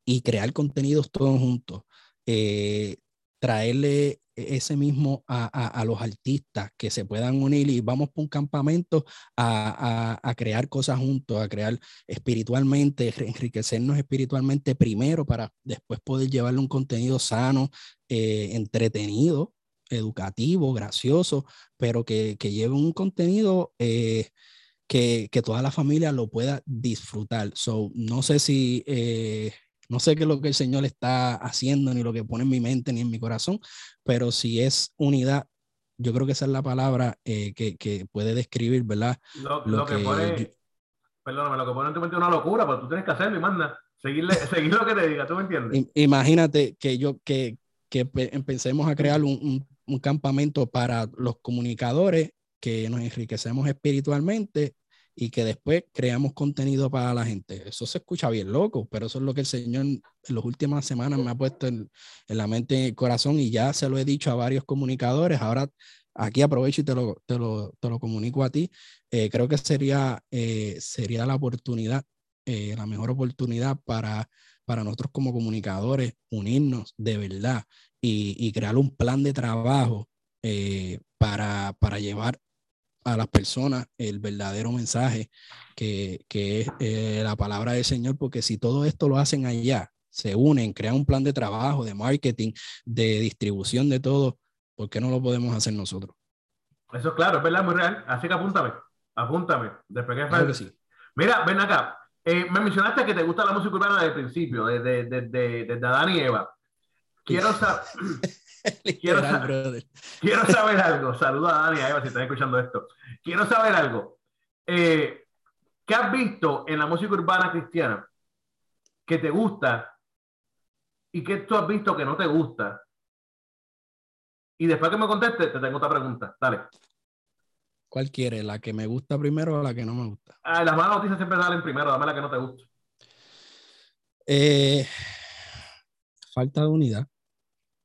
y crear contenidos todos juntos. Eh, traerle ese mismo a, a, los artistas que se puedan unir y vamos por un campamento a, a, crear cosas juntos, a crear espiritualmente, enriquecernos espiritualmente primero para después poder llevarle un contenido sano, eh, entretenido, educativo, gracioso, pero que, que lleve un contenido eh, que, que, toda la familia lo pueda disfrutar. So, no sé si no sé qué es lo que el Señor está haciendo, ni lo que pone en mi mente, ni en mi corazón, pero si es unidad, yo creo que esa es la palabra eh, que, que, puede describir, ¿verdad? Lo, que, pone, perdóname, lo que pone en tu mente es una locura, pero tú tienes que hacerlo y manda, seguirle, seguir lo que te diga, ¿tú me entiendes? Imagínate que yo, que, que empecemos a crear un, un, un campamento para los comunicadores, que nos enriquecemos espiritualmente y que después creamos contenido para la gente. Eso se escucha bien loco, pero eso es lo que el Señor en las últimas semanas me ha puesto en, la mente y el corazón y ya se lo he dicho a varios comunicadores. Ahora aquí aprovecho y te lo, te lo, te lo comunico a ti. Eh, creo que sería, eh, sería la oportunidad, eh, la mejor oportunidad para, para nosotros como comunicadores unirnos de verdad y, y crear un plan de trabajo para, para llevar a las personas el verdadero mensaje que, que es eh, la palabra del Señor, porque si todo esto lo hacen allá, se unen, crean un plan de trabajo, de marketing, de distribución de todo, ¿por qué no lo podemos hacer nosotros? Eso es claro, es verdad, muy real. Así que apúntame, apúntame. Después que, sí. Mira, ven acá. Eh, me mencionaste que te gusta la música urbana desde el principio, desde, desde, desde Adán y Eva. Quiero saber. quiero, quiero, saber algo. Saluda a Dani, a Eva, si están escuchando esto. Quiero saber algo. Eh, ¿Qué has visto en la música urbana cristiana que te gusta y qué tú has visto que no te gusta. Y después que me conteste, te tengo otra pregunta. Dale. ¿Cuál quiere? ¿La que me gusta primero o la que no me gusta? Ah, las malas noticias siempre salen primero, dame la que no te gusta. Eh, falta de unidad.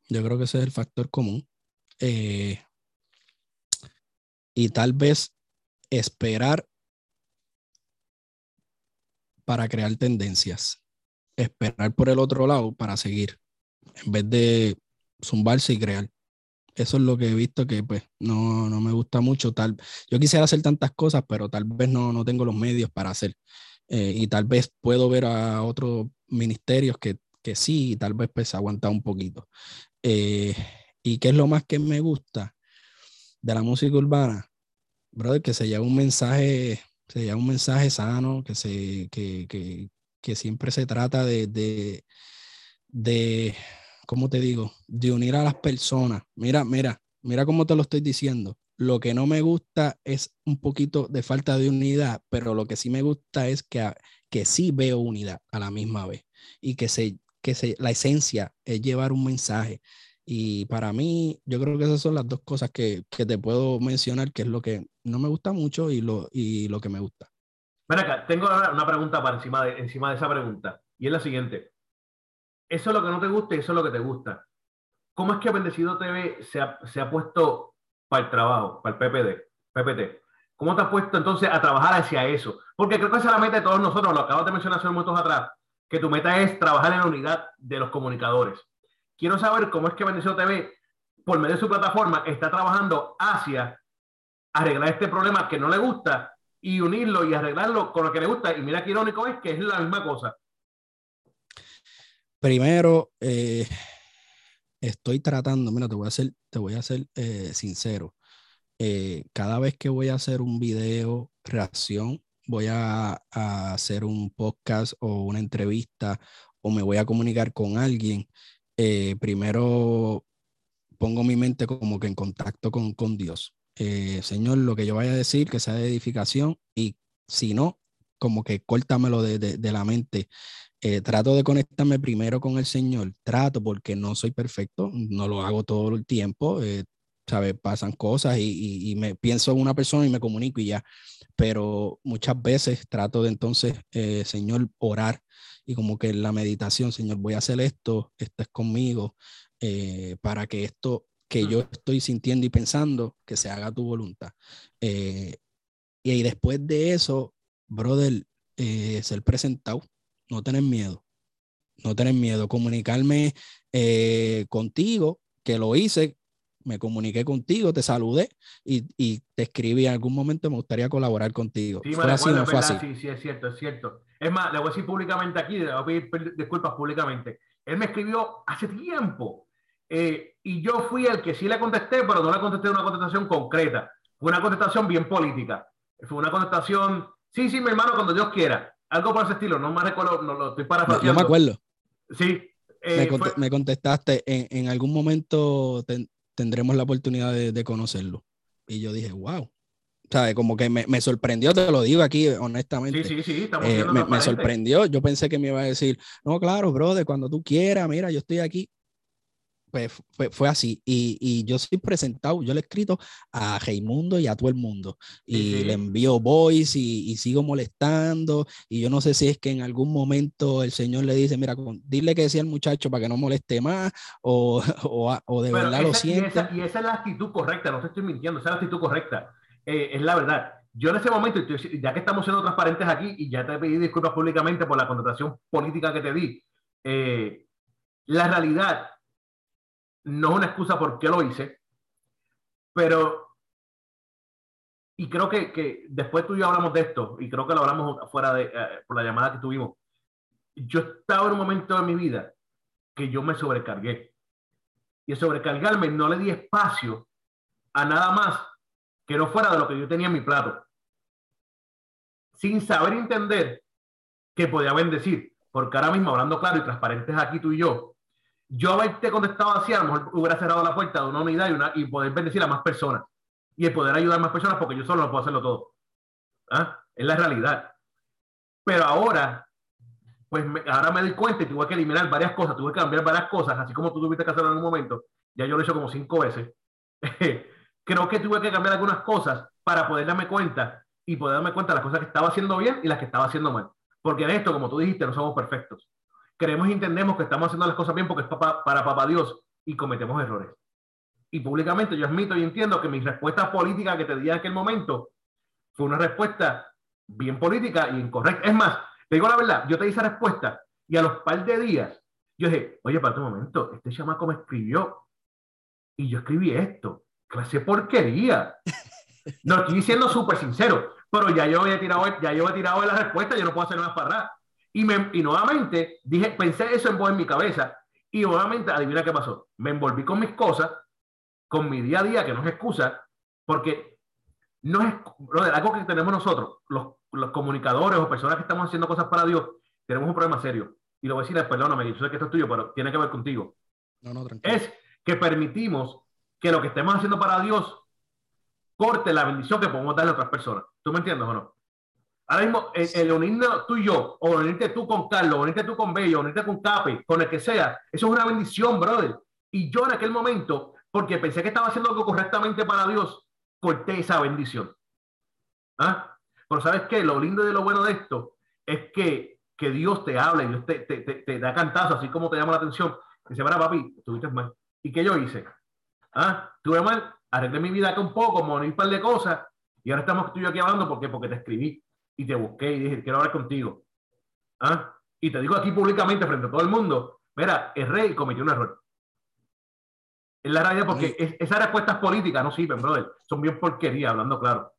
Yo creo que ese es el factor común. Eh, y tal vez esperar para crear tendencias. Esperar por el otro lado para seguir, en vez de zumbarse y crear. Eso es lo que he visto que pues no, no me gusta mucho. Tal, yo quisiera hacer tantas cosas, pero tal vez no, no tengo los medios para hacer. Eh, y tal vez puedo ver a otros ministerios que, que sí, y tal vez pues aguantar un poquito. Eh, ¿Y qué es lo más que me gusta de la música urbana? Brother, que se lleva un mensaje, se lleva un mensaje sano, que, se, que, que, que siempre se trata de, de, de, ¿cómo te digo? De unir a las personas. Mira, mira, mira cómo te lo estoy diciendo. Lo que no me gusta es un poquito de falta de unidad, pero lo que sí me gusta es que, que sí veo unidad a la misma vez y que, se, que se, la esencia es llevar un mensaje. Y para mí, yo creo que esas son las dos cosas que, que te puedo mencionar, que es lo que no me gusta mucho y lo, y lo que me gusta. Ven acá, tengo una pregunta para encima de, encima de esa pregunta, y es la siguiente. Eso es lo que no te gusta y eso es lo que te gusta. ¿Cómo es que Bendecido TV se ha, se ha puesto para el trabajo, para el PPD, PPT? ¿Cómo te has puesto entonces a trabajar hacia eso? Porque creo que esa es la meta de todos nosotros, lo acabas de mencionar hace momentos atrás, que tu meta es trabajar en la unidad de los comunicadores. Quiero saber cómo es que Bendecido TV, por medio de su plataforma, está trabajando hacia arreglar este problema que no le gusta y unirlo y arreglarlo con lo que le gusta. Y mira qué irónico es que es la misma cosa. Primero, eh, estoy tratando, mira, te voy a ser, te voy a ser eh, sincero. Eh, cada vez que voy a hacer un video reacción, voy a, a, hacer un podcast o una entrevista o me voy a comunicar con alguien, eh, primero pongo mi mente como que en contacto con, con Dios. Eh, Señor, lo que yo vaya a decir, que sea de edificación y si no, como que córtamelo de, de, de la mente. Eh, trato de conectarme primero con el Señor, trato porque no soy perfecto, no lo hago todo el tiempo, eh, ¿sabes? Pasan cosas y, y, y, me pienso en una persona y me comunico y ya, pero muchas veces trato de entonces, eh, Señor, orar y como que en la meditación, Señor, voy a hacer esto, estás conmigo, eh, para que esto que yo estoy sintiendo y pensando, que se haga tu voluntad. Eh, y, y, después de eso, brother, eh, ser presentado, no tener miedo, no tener miedo, comunicarme eh, contigo, que lo hice, me comuniqué contigo, te saludé y, y, te escribí en algún momento, me gustaría colaborar contigo. Sí, ¿Fue así no fue así? Sí, sí, es cierto, es cierto. Es más, le voy a decir públicamente aquí, le voy a pedir disculpas públicamente. Él me escribió hace tiempo eh, y yo fui el que sí le contesté, pero no le contesté una contestación concreta. Fue una contestación bien política. Fue una contestación, sí, sí, mi hermano, cuando Dios quiera. Algo por ese estilo, no me recuerdo, no lo estoy parafraseando. No, yo me acuerdo. Sí. Eh, me, cont fue... me, contestaste, en, en algún momento ten, tendremos la oportunidad de, de, conocerlo. Y yo dije, wow. ¿Sabes? Como que me, me, sorprendió, te lo digo aquí honestamente. Sí, sí, sí, eh, me, me, sorprendió. Yo pensé que me iba a decir, no, claro, brother, cuando tú quieras, mira, yo estoy aquí. Pues fue, fue así. Y, y, yo soy presentado, yo le he escrito a Raimundo y a todo el mundo. Y sí, sí. le envío voice y, y, sigo molestando. Y yo no sé si es que en algún momento el Señor le dice, mira, dile que decía el muchacho para que no moleste más o, o, o de Pero verdad esa, lo siente. Y esa, y esa, es la actitud correcta, no te estoy mintiendo, esa es la actitud correcta. Eh, es la verdad. Yo en ese momento, ya que estamos siendo transparentes aquí y ya te pedí disculpas públicamente por la contratación política que te di, eh, la realidad no es una excusa por qué lo hice, pero, y creo que, que, después tú y yo hablamos de esto, y creo que lo hablamos fuera de, eh, por la llamada que tuvimos, yo estaba en un momento de mi vida que yo me sobrecargué. Y el sobrecargarme no le di espacio a nada más que no fuera de lo que yo tenía en mi plato. Sin saber entender que podía bendecir. Porque ahora mismo, hablando claro y transparentes aquí tú y yo, yo haberte contestado así, a lo mejor hubiera cerrado la puerta de una unidad y, una, y poder bendecir a más personas. Y el poder ayudar a más personas porque yo solo no puedo hacerlo todo. ¿Ah? Es la realidad. Pero ahora, pues ahora me doy cuenta y tuve que eliminar varias cosas, tuve que cambiar varias cosas, así como tú tuviste que hacerlo en un momento, ya yo lo he hecho como cinco veces. Creo que tuve que cambiar algunas cosas para poder darme cuenta y poder darme cuenta de las cosas que estaba haciendo bien y las que estaba haciendo mal. Porque en esto, como tú dijiste, no somos perfectos. Creemos y entendemos que estamos haciendo las cosas bien porque es para, para papá Dios y cometemos errores. Y públicamente yo admito y entiendo que mi respuesta política que te di en aquel momento fue una respuesta bien política y incorrecta. Es más, te digo la verdad, yo te di esa respuesta y a los par de días yo dije, oye, para un momento, este chamaco me escribió y yo escribí esto. Clase porquería. No estoy diciendo súper sincero, pero ya yo había tirado, ya yo he tirado la respuesta, yo no puedo hacer nada para atrás. Y, me, y nuevamente dije, pensé eso en voz en mi cabeza y nuevamente, adivina qué pasó. Me envolví con mis cosas, con mi día a día, que no es excusa, porque no es algo que tenemos nosotros, los, los, comunicadores o personas que estamos haciendo cosas para Dios, tenemos un problema serio. Y lo voy a decir, perdóname, yo sé que esto es tuyo, pero tiene que ver contigo. No, no, tranquilo. Es que permitimos que lo que estemos haciendo para Dios corte la bendición que podemos darle a otras personas. ¿Tú me entiendes o no? Ahora mismo, el, el unirnos tú y yo, o unirte tú con Carlos, unirte tú con Bello, unirte con Cape, con el que sea, eso es una bendición, brother. Y yo en aquel momento, porque pensé que estaba haciendo algo correctamente para Dios, corté esa bendición. ¿Ah? Pero ¿sabes qué? Lo lindo y lo bueno de esto es que, que Dios te habla y Dios te, te, te, te da cantazo, así como te llama la atención. Dice, para papi, estuviste mal. ¿Y qué yo hice? ¿Ah? Tuve mal, arreglé mi vida acá un poco, morí un par de cosas, y ahora estamos tú y yo aquí hablando porque, porque te escribí y te busqué y dije, quiero hablar contigo. ¿Ah? Y te digo aquí públicamente frente a todo el mundo, mira, erré y cometí un error. Es la realidad porque es, esas respuestas políticas no sirven, brother. Son bien porquería, hablando claro.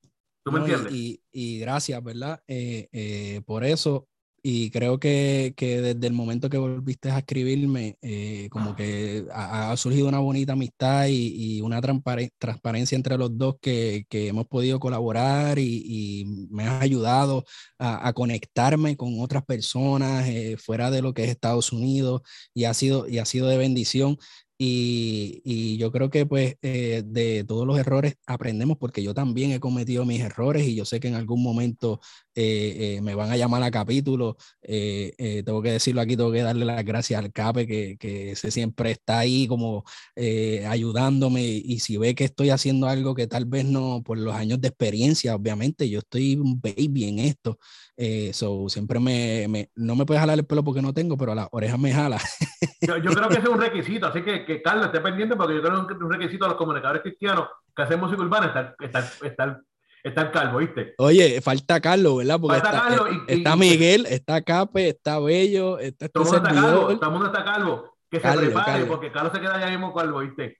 ¿Tú me No, entiendes? Y, y- y gracias, ¿verdad? Eh, eh, por eso. Y creo que, que desde el momento que volviste a escribirme, eh, como que ha, ha surgido una bonita amistad y, y una transpare- transparencia entre los dos que, que hemos podido colaborar y, y me has ayudado a, a conectarme con otras personas eh, fuera de lo que es Estados Unidos y ha sido, y ha sido de bendición. Y, y yo creo que pues eh, de todos los errores aprendemos porque yo también he cometido mis errores y yo sé que en algún momento eh, eh, me van a llamar a capítulo. eh, eh, tengo que decirlo aquí, tengo que darle las gracias al CAPE que, que ese siempre está ahí como eh, ayudándome y si ve que estoy haciendo algo que tal vez no, por los años de experiencia, obviamente yo estoy un baby en esto. Eh, so siempre me, me- no me puede jalar el pelo porque no tengo, pero a las orejas me jala. Yo, yo creo que ese es un requisito, así que, que Carlos esté pendiente porque yo creo que es un requisito de los comunicadores cristianos que hacen música urbana estar, estar, estar, estar calvo, ¿viste? Oye, falta Carlos, ¿verdad? Porque Falta está, Carlos eh, y- está Miguel, está Cape, está Bello, está este Todo el mundo está calvo, todo el mundo está calvo. Que se prepare porque Carlos se queda ya mismo calvo, ¿viste?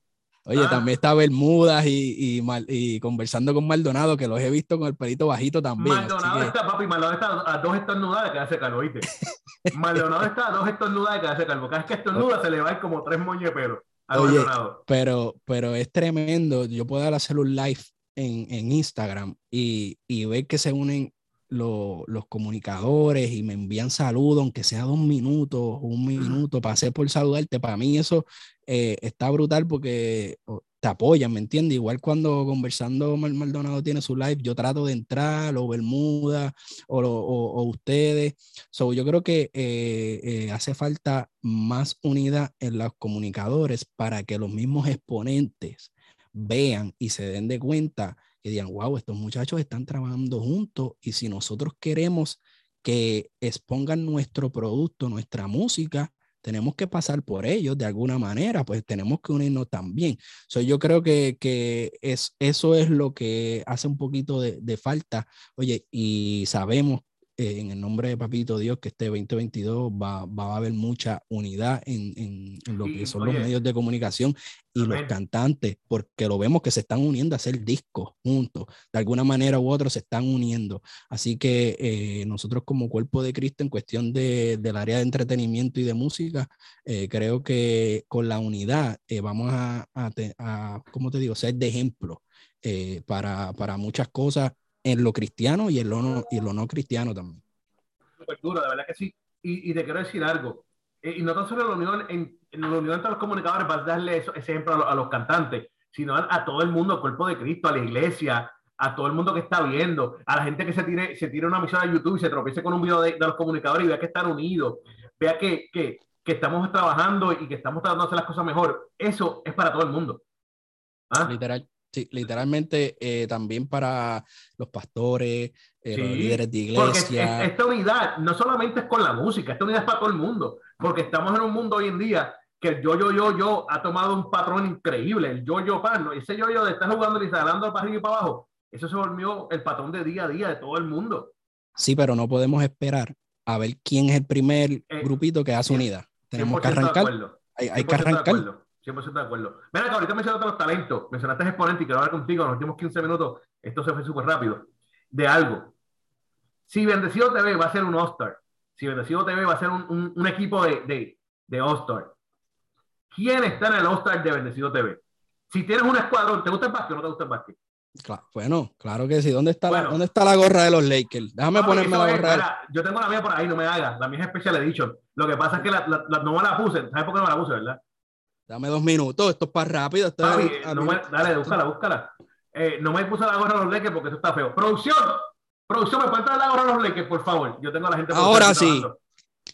Oye, Ah. también está Bermudas y, y, y conversando con Maldonado, que los he visto con el pelito bajito también. Maldonado que- está, papi, Maldonado está a dos estornudadas de quedarse calvo, ¿viste? Maldonado está a dos estornudadas de quedarse calvo. Cada vez que estornuda se le va a ir como tres moños de pelo a Oye, Maldonado. pero, pero es tremendo. Yo puedo hacer un live en, en Instagram y, y ver que se unen lo- los comunicadores y me envían saludos, aunque sea dos minutos, un minuto, pasé por saludarte. Para mí eso eh, está brutal porque te apoyan, ¿me entiendes? Igual cuando conversando Mal- Maldonado tiene su live, yo trato de entrar, o Bermuda, o, o- o ustedes. So, yo creo que eh, eh, hace falta más unidad en los comunicadores para que los mismos exponentes vean y se den de cuenta que digan, wow, estos muchachos están trabajando juntos y si nosotros queremos que expongan nuestro producto, nuestra música, tenemos que pasar por ellos de alguna manera, pues tenemos que unirnos también. So, yo creo que, que es, eso es lo que hace un poquito de, de falta. Oye, y sabemos eh, en el nombre de Papito Dios que este 2022 va, va a haber mucha unidad en, en- en lo Y, que son oye, los medios de comunicación y los amén. cantantes, porque lo vemos que se están uniendo a hacer discos juntos, de alguna manera u otra se están uniendo. Así que eh, nosotros como cuerpo de Cristo en cuestión de, del área de entretenimiento y de música, eh, creo que con la unidad eh, vamos a, a, a, ¿cómo te digo?, ser de ejemplo eh, para, para muchas cosas en lo cristiano y en lo no, y en lo no cristiano también. súper duro, de verdad que sí. Y, y te quiero decir algo. Eh, y no tan solo en la unión, en, en la unión entre los comunicadores, para darle eso- ese ejemplo a, lo- a los cantantes, sino a, a todo el mundo, al cuerpo de Cristo, a la iglesia, a todo el mundo que está viendo, a la gente que se tire, se tire una misión a YouTube y se tropiece con un video de, los comunicadores y vea que están unidos, vea que, que, que, estamos trabajando y que estamos tratando de hacer las cosas mejor. Eso es para todo el mundo. ¿Ah? Literal. Sí, literalmente eh, también para los pastores, eh, los líderes de iglesia. Porque esta unidad no solamente es con la música, esta unidad es para todo el mundo, porque estamos en un mundo hoy en día que el yo, yo, yo, yo ha tomado un patrón increíble, el yo, yo, pan, ese yo, yo de estar jugando y salando para arriba y para abajo, eso se volvió el patrón de día a día de todo el mundo. Sí, pero no podemos esperar a ver quién es el primer eh, grupito que hace unidad. Tenemos que arrancar. Hay, hay que arrancar. 100% de acuerdo. Mira, que ahorita mencionaste los talentos, mencionaste exponente y quiero hablar contigo en los últimos 15 minutos. Esto se fue súper rápido. De algo. Si Bendecido TV va a ser un All-Star, si Bendecido TV va a ser un, un, equipo de, de, de All-Star, ¿quién está en el All-Star de Bendecido TV? Si tienes un escuadrón, ¿te gusta el básquet o no te gusta el básquet? Claro, bueno, claro que sí. ¿Dónde está, la, ¿dónde está la gorra de los Lakers? Déjame ponerme la gorra. yo tengo la mía por ahí, no me hagas. La mía es Special Edition. Lo que pasa es que la, no me la puse. ¿Sabes por qué no me la puse, verdad? Dame dos minutos, esto es para rápido. dale, búscala, búscala. Eh, no me puse la gorra de los Lakers porque eso está feo. Producción, producción, ¿me pueden la gorra de los Lakers, por favor? Yo tengo a la gente. Ahora sí.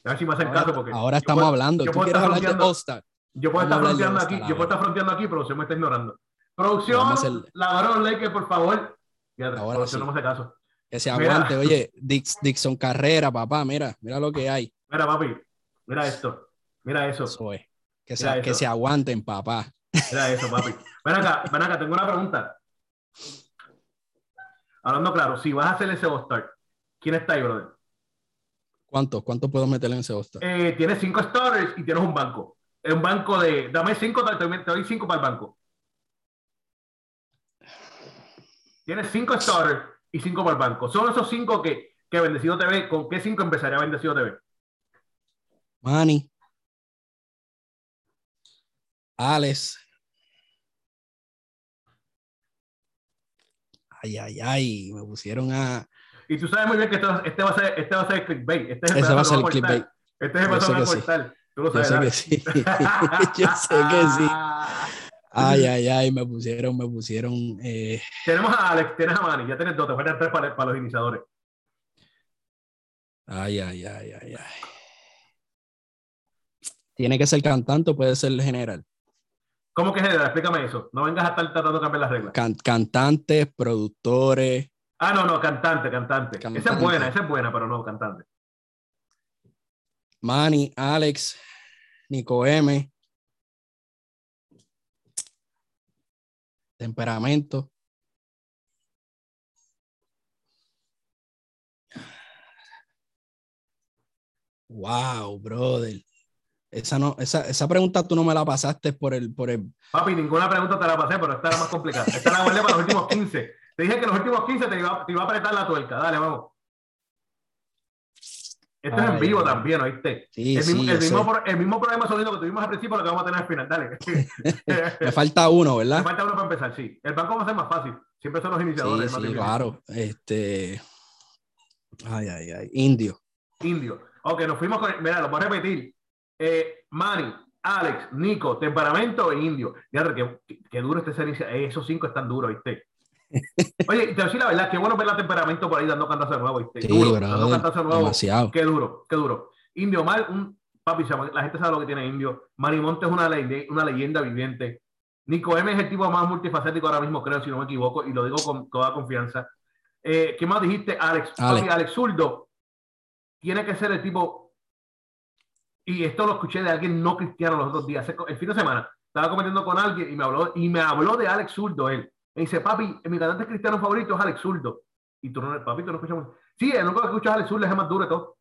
A ver si me hacen ahora, caso porque. Ahora estamos hablando. ¿Tú quieres hablar de Yo puedo estar fronteando aquí, yo puedo estar fronteando aquí, producción me está ignorando. Producción, la gorra de los Lakers, por favor. Fíjate, ahora producción no me hace caso. Que se aguante, oye, Dixon Carrera, papá, mira, mira lo que hay. Mira, papi, mira esto, mira eso. Eso es. Que, se, que se aguanten, papá. Mira eso, papi. Ven acá, ven acá, tengo una pregunta. Hablando claro, si vas a hacer ese All-Star, ¿quién está ahí, brother? ¿Cuántos? ¿Cuántos puedo meterle en ese All-Star? Eh, tienes cinco stars y tienes un banco. Es un banco de. Dame cinco, te, doy cinco para el banco. Tienes cinco stars y cinco para el banco. Son esos cinco que, que Bendecido TV. ¿Con qué cinco empezaría Bendecido TV? Manny. Alex. Ay, ay, ay, me pusieron a. Y tú sabes muy bien que este, va a ser, este va a ser el clickbait. Este es el Ese va a ser el clickbait. Este es el paso a portal. Tú lo sabes. Yo sé que sí. Yo sé que sí. Ay, ay, ay, me pusieron, me pusieron. Eh... Tenemos a Alex, tienes a Manny, ya tienes dos, te faltan tres para, para los iniciadores. Ay, ay, ay, ay, ay. ¿Tiene que ser cantante o puede ser general? ¿Cómo que general? Explícame eso. No vengas a estar tratando de cambiar las reglas. cantantes, productores. Ah, no, no, cantante, cantante, Esa es buena, esa es buena, pero no, cantante. Manny, Alex, Nico M. Temperamento. Wow, brother. Esa, no, esa, esa pregunta tú no me la pasaste por el, por el... Papi, ninguna pregunta te la pasé, pero esta era más complicada. Esta la guardé para los últimos 15. Te dije que los últimos 15 te iba, te iba a apretar la tuerca. Dale, vamos. Esto es en vivo también, ¿oíste? Sí, el, mismo, el, mismo, el, mismo, problema sonido que tuvimos al principio lo que vamos a tener al final. Dale. Me falta uno, ¿verdad? Me falta uno para empezar, sí. El banco va a ser más fácil. Siempre son los iniciadores. Sí, sí claro. Este... Ay, ay, ay. Indio. Indio. Ok, nos fuimos con... Mira, lo voy a repetir eh, Alex, Nico, temperamento e indio. Ya, qué, qué duro este serie. Eh, esos cinco están duros, ¿viste? Oye, te voy a decir la verdad, qué bueno ver la temperamento por ahí dando cantazo de nuevo, ¿viste? Sí, duro, dando cantazo nuevo. Demasiado. Qué duro, qué duro. Indio Mal, un papi, la gente sabe lo que tiene Indio. Monte es una, una leyenda viviente. Nico M es el tipo más multifacético ahora mismo, creo, si no me equivoco, y lo digo con toda confianza. Eh, ¿Qué más dijiste? Alex. Alex. Papi, Alex Zurdo tiene que ser el tipo y esto lo escuché de alguien no cristiano los otros días, el fin de semana, estaba comentando con alguien y me habló, y me habló de Alex Zurdo él. Me dice, papi, mi cantante cristiano favorito es Alex Zurdo. Y tú no, papi, tú no escuchas. Sí, único que escuchas Alex Zurdo es el más duro de todo.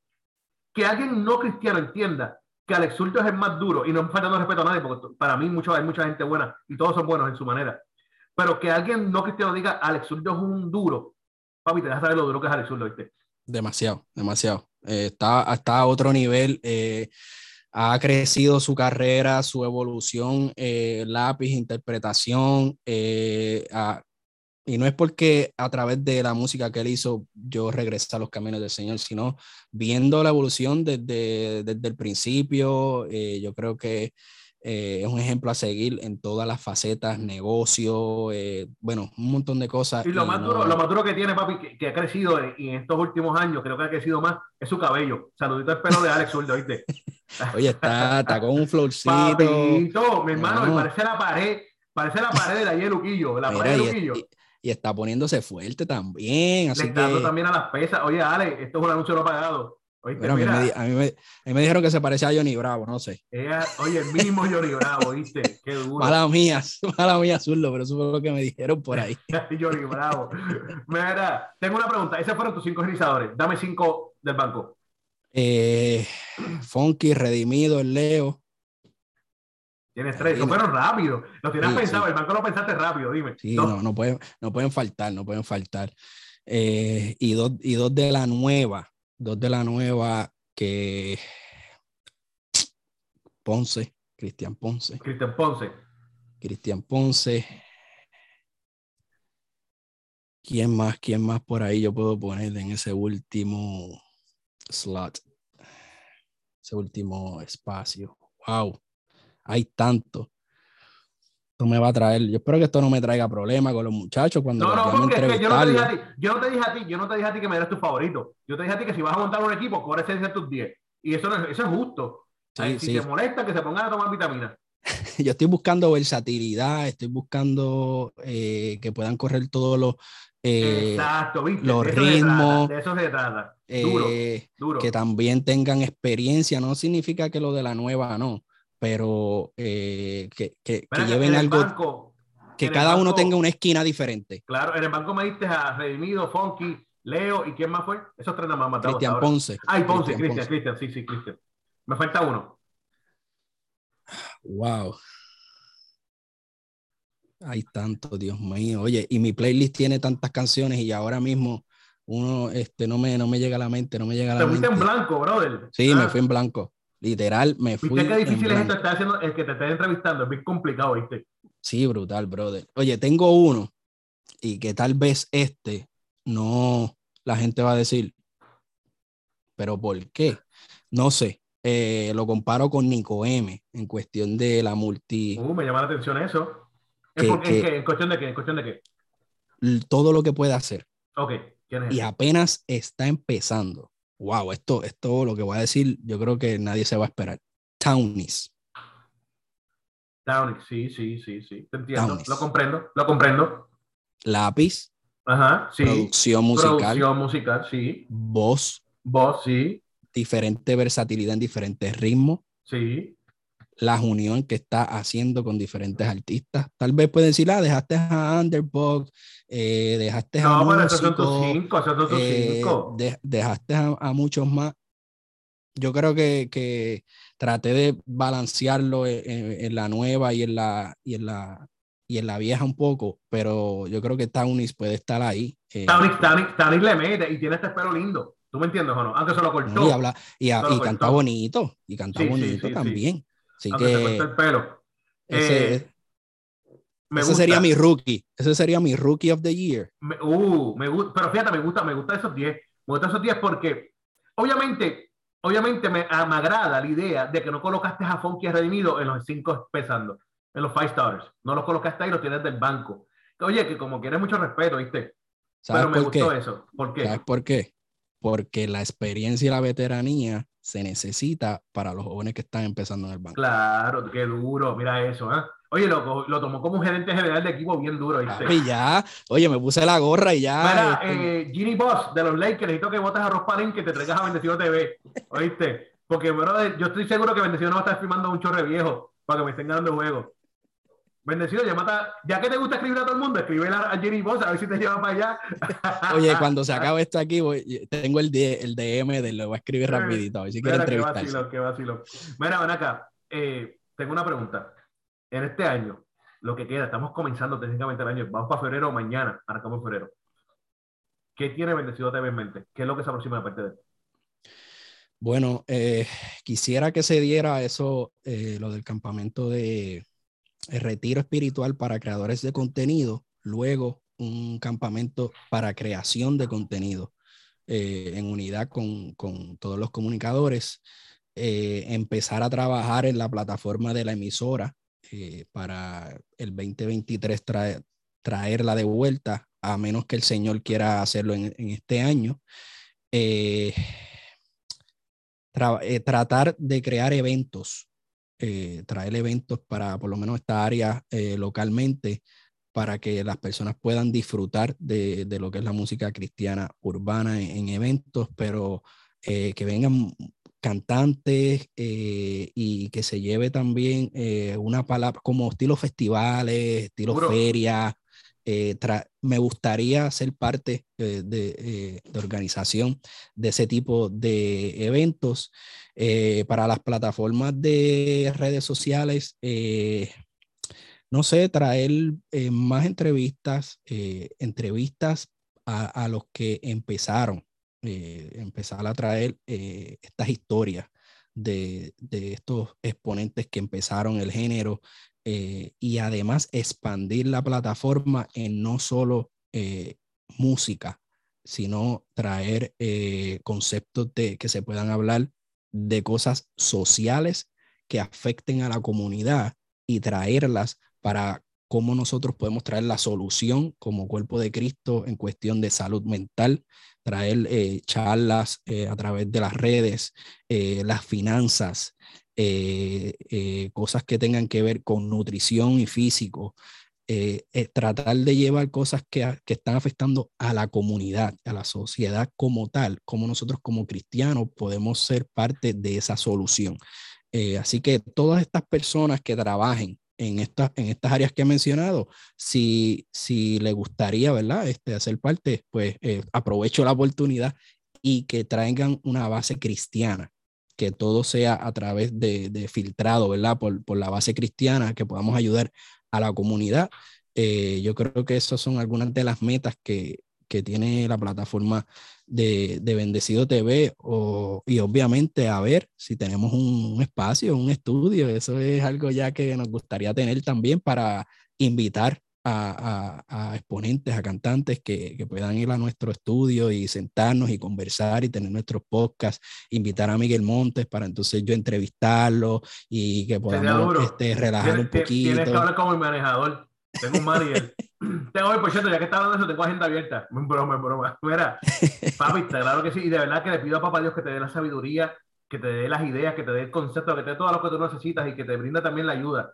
Que alguien no cristiano entienda que Alex Zurdo es el más duro, y no faltando respeto a nadie, porque para mí mucho, hay mucha gente buena y todos son buenos en su manera. Pero que alguien no cristiano diga Alex Zurdo es un duro, papi, te das a saber lo duro que es Alex Zurdo, ¿viste? Demasiado, demasiado. Eh, está, está otro nivel. Eh, ha crecido su carrera, su evolución, eh, lápiz, interpretación. y no es porque a través de la música que él hizo yo regresé a los caminos del Señor, sino viendo la evolución desde, desde el principio. yo creo que eh, es un ejemplo a seguir en todas las facetas, negocio, eh, bueno, un montón de cosas. Y lo, más, duro, lo más duro que tiene, papi, que, ha crecido y en estos últimos años, creo que ha crecido más, es su cabello. Saludito al pelo de Alex Zurdo, ¿viste? Oye, está, está con un florcito. Papito, mi hermano, parece la pared, parece la pared de la Luquillo, la pared de Luquillo. Y, está poniéndose fuerte también. Así Le está dando también a las pesas. Oye, Alex, esto es un anuncio no pagado a, mí me, me, dijeron que se parecía a Johnny Bravo, no sé. oye, el mismo Johnny Bravo, ¿viste? Qué duro. Mala mía, mala mía, Zurdo, pero eso fue lo que me dijeron por ahí. Johnny Bravo. Mira, tengo una pregunta. Esos fueron tus cinco organizadores. Dame cinco del banco. Eh, Funky, Redimido, el Leo. Tienes tres, fueron rápido. Lo tienes pensado, el banco lo pensaste rápido, dime. Sí, no, no, pueden, no pueden faltar, no pueden faltar. Eh, y, dos, y dos de la nueva dos de la nueva que Ponce, Cristian Ponce. Cristian Ponce. Cristian Ponce. ¿Quién más? ¿Quién más por ahí yo puedo poner en ese último slot? Ese último espacio. Wow. Hay tanto me va a traer. Yo espero que esto no me traiga problemas con los muchachos cuando no, no, porque yo no, te dije a ti, yo no te dije a ti, yo no te dije a ti que me eras tu favorito. Yo te dije a ti que si vas a montar un equipo, corre ese tus 10. Y eso, no, eso es justo. si te molesta, que se pongan a tomar vitaminas. yo estoy buscando versatilidad, estoy buscando eh, que puedan correr todos los, eh, Exacto, ¿viste? los ritmos. de eso se trata. Duro, eh, duro. Que también tengan experiencia. No significa que lo de la nueva no pero eh, que, que, que lleven algo, que cada uno tenga una esquina diferente. Claro, en el banco me diste a Redimido, Funky, Leo y quién más fue? Esos tres nada más matados. Cristian Ponce. Ay, Ponce, Cristian, Cristian, sí, sí, Cristian. Me falta uno. Wow. Hay tanto, Dios mío. Oye, y mi playlist tiene tantas canciones y ahora mismo uno este, no, me, no me llega a la mente, no me llega a la Te fuiste en blanco, brother. Sí, me ah. fui en blanco. Literal, me fui. ¿Viste qué difícil es esto? Está haciendo, el que te estés entrevistando, es bien complicado, ¿viste? Sí, brutal, brother. Oye, tengo uno y que tal vez este no, la gente va a decir, pero ¿por qué? No sé. Eh, lo comparo con Nico M en cuestión de la multi. Uh, me llama la atención eso. ¿En, cuestión de qué? ¿En cuestión de qué? Todo lo que puede hacer. Ok. ¿Quién es y apenas está empezando wow, esto, esto lo que voy a decir, yo creo que nadie se va a esperar. Townies. Townies, sí, sí, sí, sí. Te entiendo. Lo comprendo, lo comprendo. Lápiz. Ajá, sí. Producción musical. Producción musical, sí. Voz. Voz, sí. Diferente versatilidad en diferentes ritmos. Sí la unión que está haciendo con diferentes artistas. Tal vez pueden decir, ah, dejaste a Underdog, eh, dejaste a no, esos son tus cinco, tus eh, cinco. dejaste a, muchos más. Yo creo que, que traté de balancearlo en, la nueva y en la, y en la y en la vieja un poco, pero yo creo que Townis puede estar ahí. Eh, Townis, le mete y tiene este pelo lindo. ¿Tú me entiendes o no? Aunque se lo cortó. y, habla, y, y canta bonito, y canta bonito también. Así que. el pelo. Ese, eh, sería mi rookie. Ese sería mi rookie of the year. uh, me gusta, pero fíjate, me gusta, me gusta esos 10. Me gusta esos 10 porque, obviamente, obviamente me, ah, me, agrada la idea de que no colocaste a Funky Redimido en los 5 pesando, en los 5 stars. No los colocaste ahí, los tienes del banco. Oye, que como quieres mucho respeto, ¿viste? Pero me gustó eso. ¿Por qué? ¿Sabes por qué? Porque la experiencia y la veteranía se necesita para los jóvenes que están empezando en el banco. Claro, qué duro, mira eso, ¿eh? Oye, lo, lo tomó como un gerente general de equipo bien duro. Y ya, oye, me puse la gorra y ya. Mira, este eh, Ginny Boss de los Lakers, necesito que votes a Ross que te traigas a Bendecido TV, ¿oíste? Porque, bueno, yo estoy seguro que Bendecido no va a estar filmando un chorre viejo para que me estén dando juego. Bendecido, ya mata, ya que te gusta escribir a todo el mundo, escribe a, Jenny Boss a ver si te lleva para allá. Oye, cuando se acabe esto aquí, tengo el, el DM de lo voy a escribir rapidito, a ver si quiere entrevistar. Qué vacilo, Mira, ven acá, eh, tengo una pregunta. En este año, lo que queda, estamos comenzando técnicamente el año, vamos para febrero mañana, arrancamos en febrero. ¿Qué tiene Bendecido TV en mente? ¿Qué es lo que se aproxima de parte de él? Bueno, eh, quisiera que se diera eso, eh, lo del campamento de el retiro espiritual para creadores de contenido, luego un campamento para creación de contenido eh, en unidad con, con, todos los comunicadores. eh, empezar a trabajar en la plataforma de la emisora para el 2023 traerla de vuelta, a menos que el Señor quiera hacerlo en, este año. tratar de crear eventos, traer eventos para por lo menos esta área localmente para que las personas puedan disfrutar de, de lo que es la música cristiana urbana en, eventos, pero eh, que vengan cantantes eh, y que se lleve también eh, una palabra como estilo festivales, estilo feria. me gustaría ser parte de, de, organización de ese tipo de eventos. para las plataformas de redes sociales, no sé, traer eh, más entrevistas, eh, entrevistas a, los que empezaron, eh, empezar a traer estas historias de, estos exponentes que empezaron el género y además expandir la plataforma en no solo música, sino traer conceptos de, que se puedan hablar de cosas sociales que afecten a la comunidad y traerlas para cómo nosotros podemos traer la solución como cuerpo de Cristo en cuestión de salud mental, traer eh, charlas eh, a través de las redes, eh, las finanzas, cosas que tengan que ver con nutrición y físico, tratar de llevar cosas que, están afectando a la comunidad, a la sociedad como tal, como nosotros como cristianos podemos ser parte de esa solución. así que todas estas personas que trabajen en, estas en estas áreas que he mencionado, si, si le gustaría, ¿verdad? Este, hacer parte, pues eh, aprovecho la oportunidad y que traigan una base cristiana, que todo sea a través de, filtrado, ¿verdad? Por, la base cristiana, que podamos ayudar a la comunidad. Eh, yo creo que esas son algunas de las metas que, tiene la plataforma de, de Bendecido TV y obviamente a ver si tenemos un, espacio, un estudio. Eso es algo ya que nos gustaría tener también para invitar a, a, exponentes, a cantantes que, que, puedan ir a nuestro estudio y sentarnos y conversar y tener nuestros podcasts, invitar a Miguel Montes para entonces yo entrevistarlo y que podamos este, relajar un poquito. Tienes que hablar como el manejador. Tengo un manager. tengo, por cierto, ya que está hablando de eso, tengo agenda abierta. Broma, broma. Mira, papi, claro que sí. Y de verdad que le pido a papá Dios que te dé la sabiduría, que te dé las ideas, que te dé el concepto, que te dé todo lo que tú necesitas y que te brinda también la ayuda.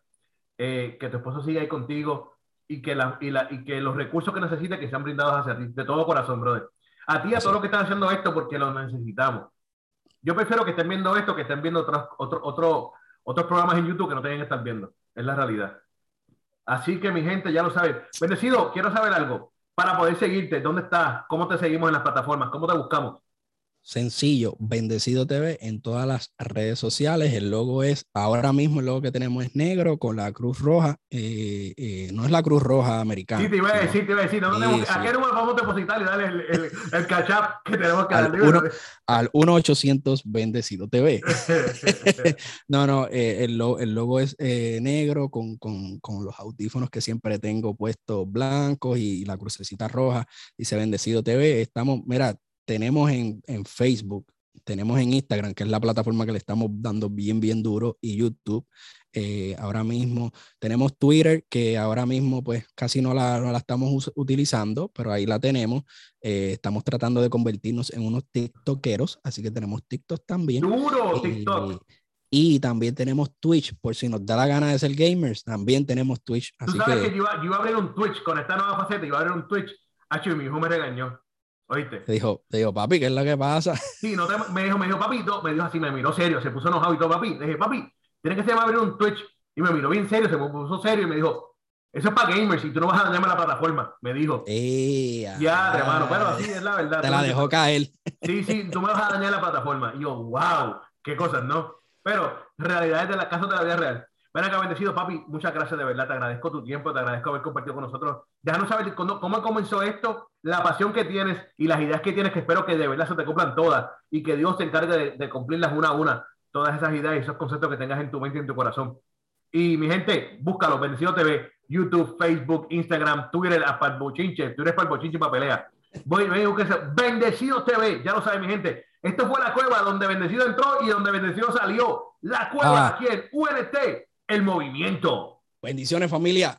Eh, que tu esposo siga ahí contigo y que, y, la, y que los recursos que necesites que sean brindados hacia ti, de todo corazón, brother. A ti, a todos los que están haciendo esto, porque lo necesitamos. Yo prefiero que estén viendo esto, que estén viendo otros, otro, otro, otros programas en YouTube que no tengan que estar viendo. Es la realidad. Así que mi gente ya lo sabe. Bendecido, quiero saber algo. Para poder seguirte, ¿dónde estás? ¿Cómo te seguimos en las plataformas? ¿Cómo te buscamos? Sencillo, Bendecido TV en todas las redes sociales. El logo es, ahora mismo el logo que tenemos es negro con la cruz roja. Eh, eh, no es la cruz roja americana. Sí, te iba a decir, te iba a decir. ¿A qué número vamos a depositar y darle el, el, el catch up que tenemos que al darle? al 1-800 Bendecido TV. no, no, eh, el, el, logo es negro con, con, con, los audífonos que siempre tengo puestos blancos y la crucecita roja. Dice Bendecido TV. Estamos, mira, tenemos en, en, Facebook, tenemos en Instagram, que es la plataforma que le estamos dando bien, bien duro, y YouTube. Eh, ahora mismo tenemos Twitter, que ahora mismo pues casi no la, no la estamos utilizando, pero ahí la tenemos. Eh, estamos tratando de convertirnos en unos TikTokeros, así que tenemos TikTok también. Duro, TikTok. Y también tenemos Twitch, por si nos da la gana de ser gamers, también tenemos Twitch. Así Tú sabes que, yo, iba, yo, iba, a abrir un Twitch con esta nueva faceta, iba a abrir un Twitch. H, mi hijo me regañó. ¿Oíste? Te dijo, te dijo, papi, ¿qué es lo que pasa? Sí, no te, me dijo, me dijo, papito, me dijo así, me miró serio, se puso enojado y todo, papi. Le dije, papi, tienes que se abrir un Twitch. Y me miró bien serio, se puso serio y me dijo, eso es para gamers y tú no vas a dañarme la plataforma, me dijo. ya, hermano, pero así es la verdad. Te la dejó caer. Sí, sí, tú me vas a dañar la plataforma. Y yo, wow, qué cosas, ¿no? Pero realidades de la casa de la vida real. Ven acá, bendecido, papi. Muchas gracias de verdad. Te agradezco tu tiempo, te agradezco haber compartido con nosotros. Déjanos saber cómo, cómo comenzó esto, la pasión que tienes y las ideas que tienes, que espero que de verdad se te cumplan todas y que Dios se encargue de, cumplirlas una a una. Todas esas ideas y esos conceptos que tengas en tu mente y en tu corazón. Y mi gente, búscalo, Bendecido TV, YouTube, Facebook, Instagram, Twitter, para Bochinche, Twitter para el Bochinche para pelea. Voy, voy, Bendecido TV, ya lo saben mi gente. Esto fue la cueva donde Bendecido entró y donde Bendecido salió. La cueva Ah. aquí en UNT, el movimiento. Bendiciones, familia.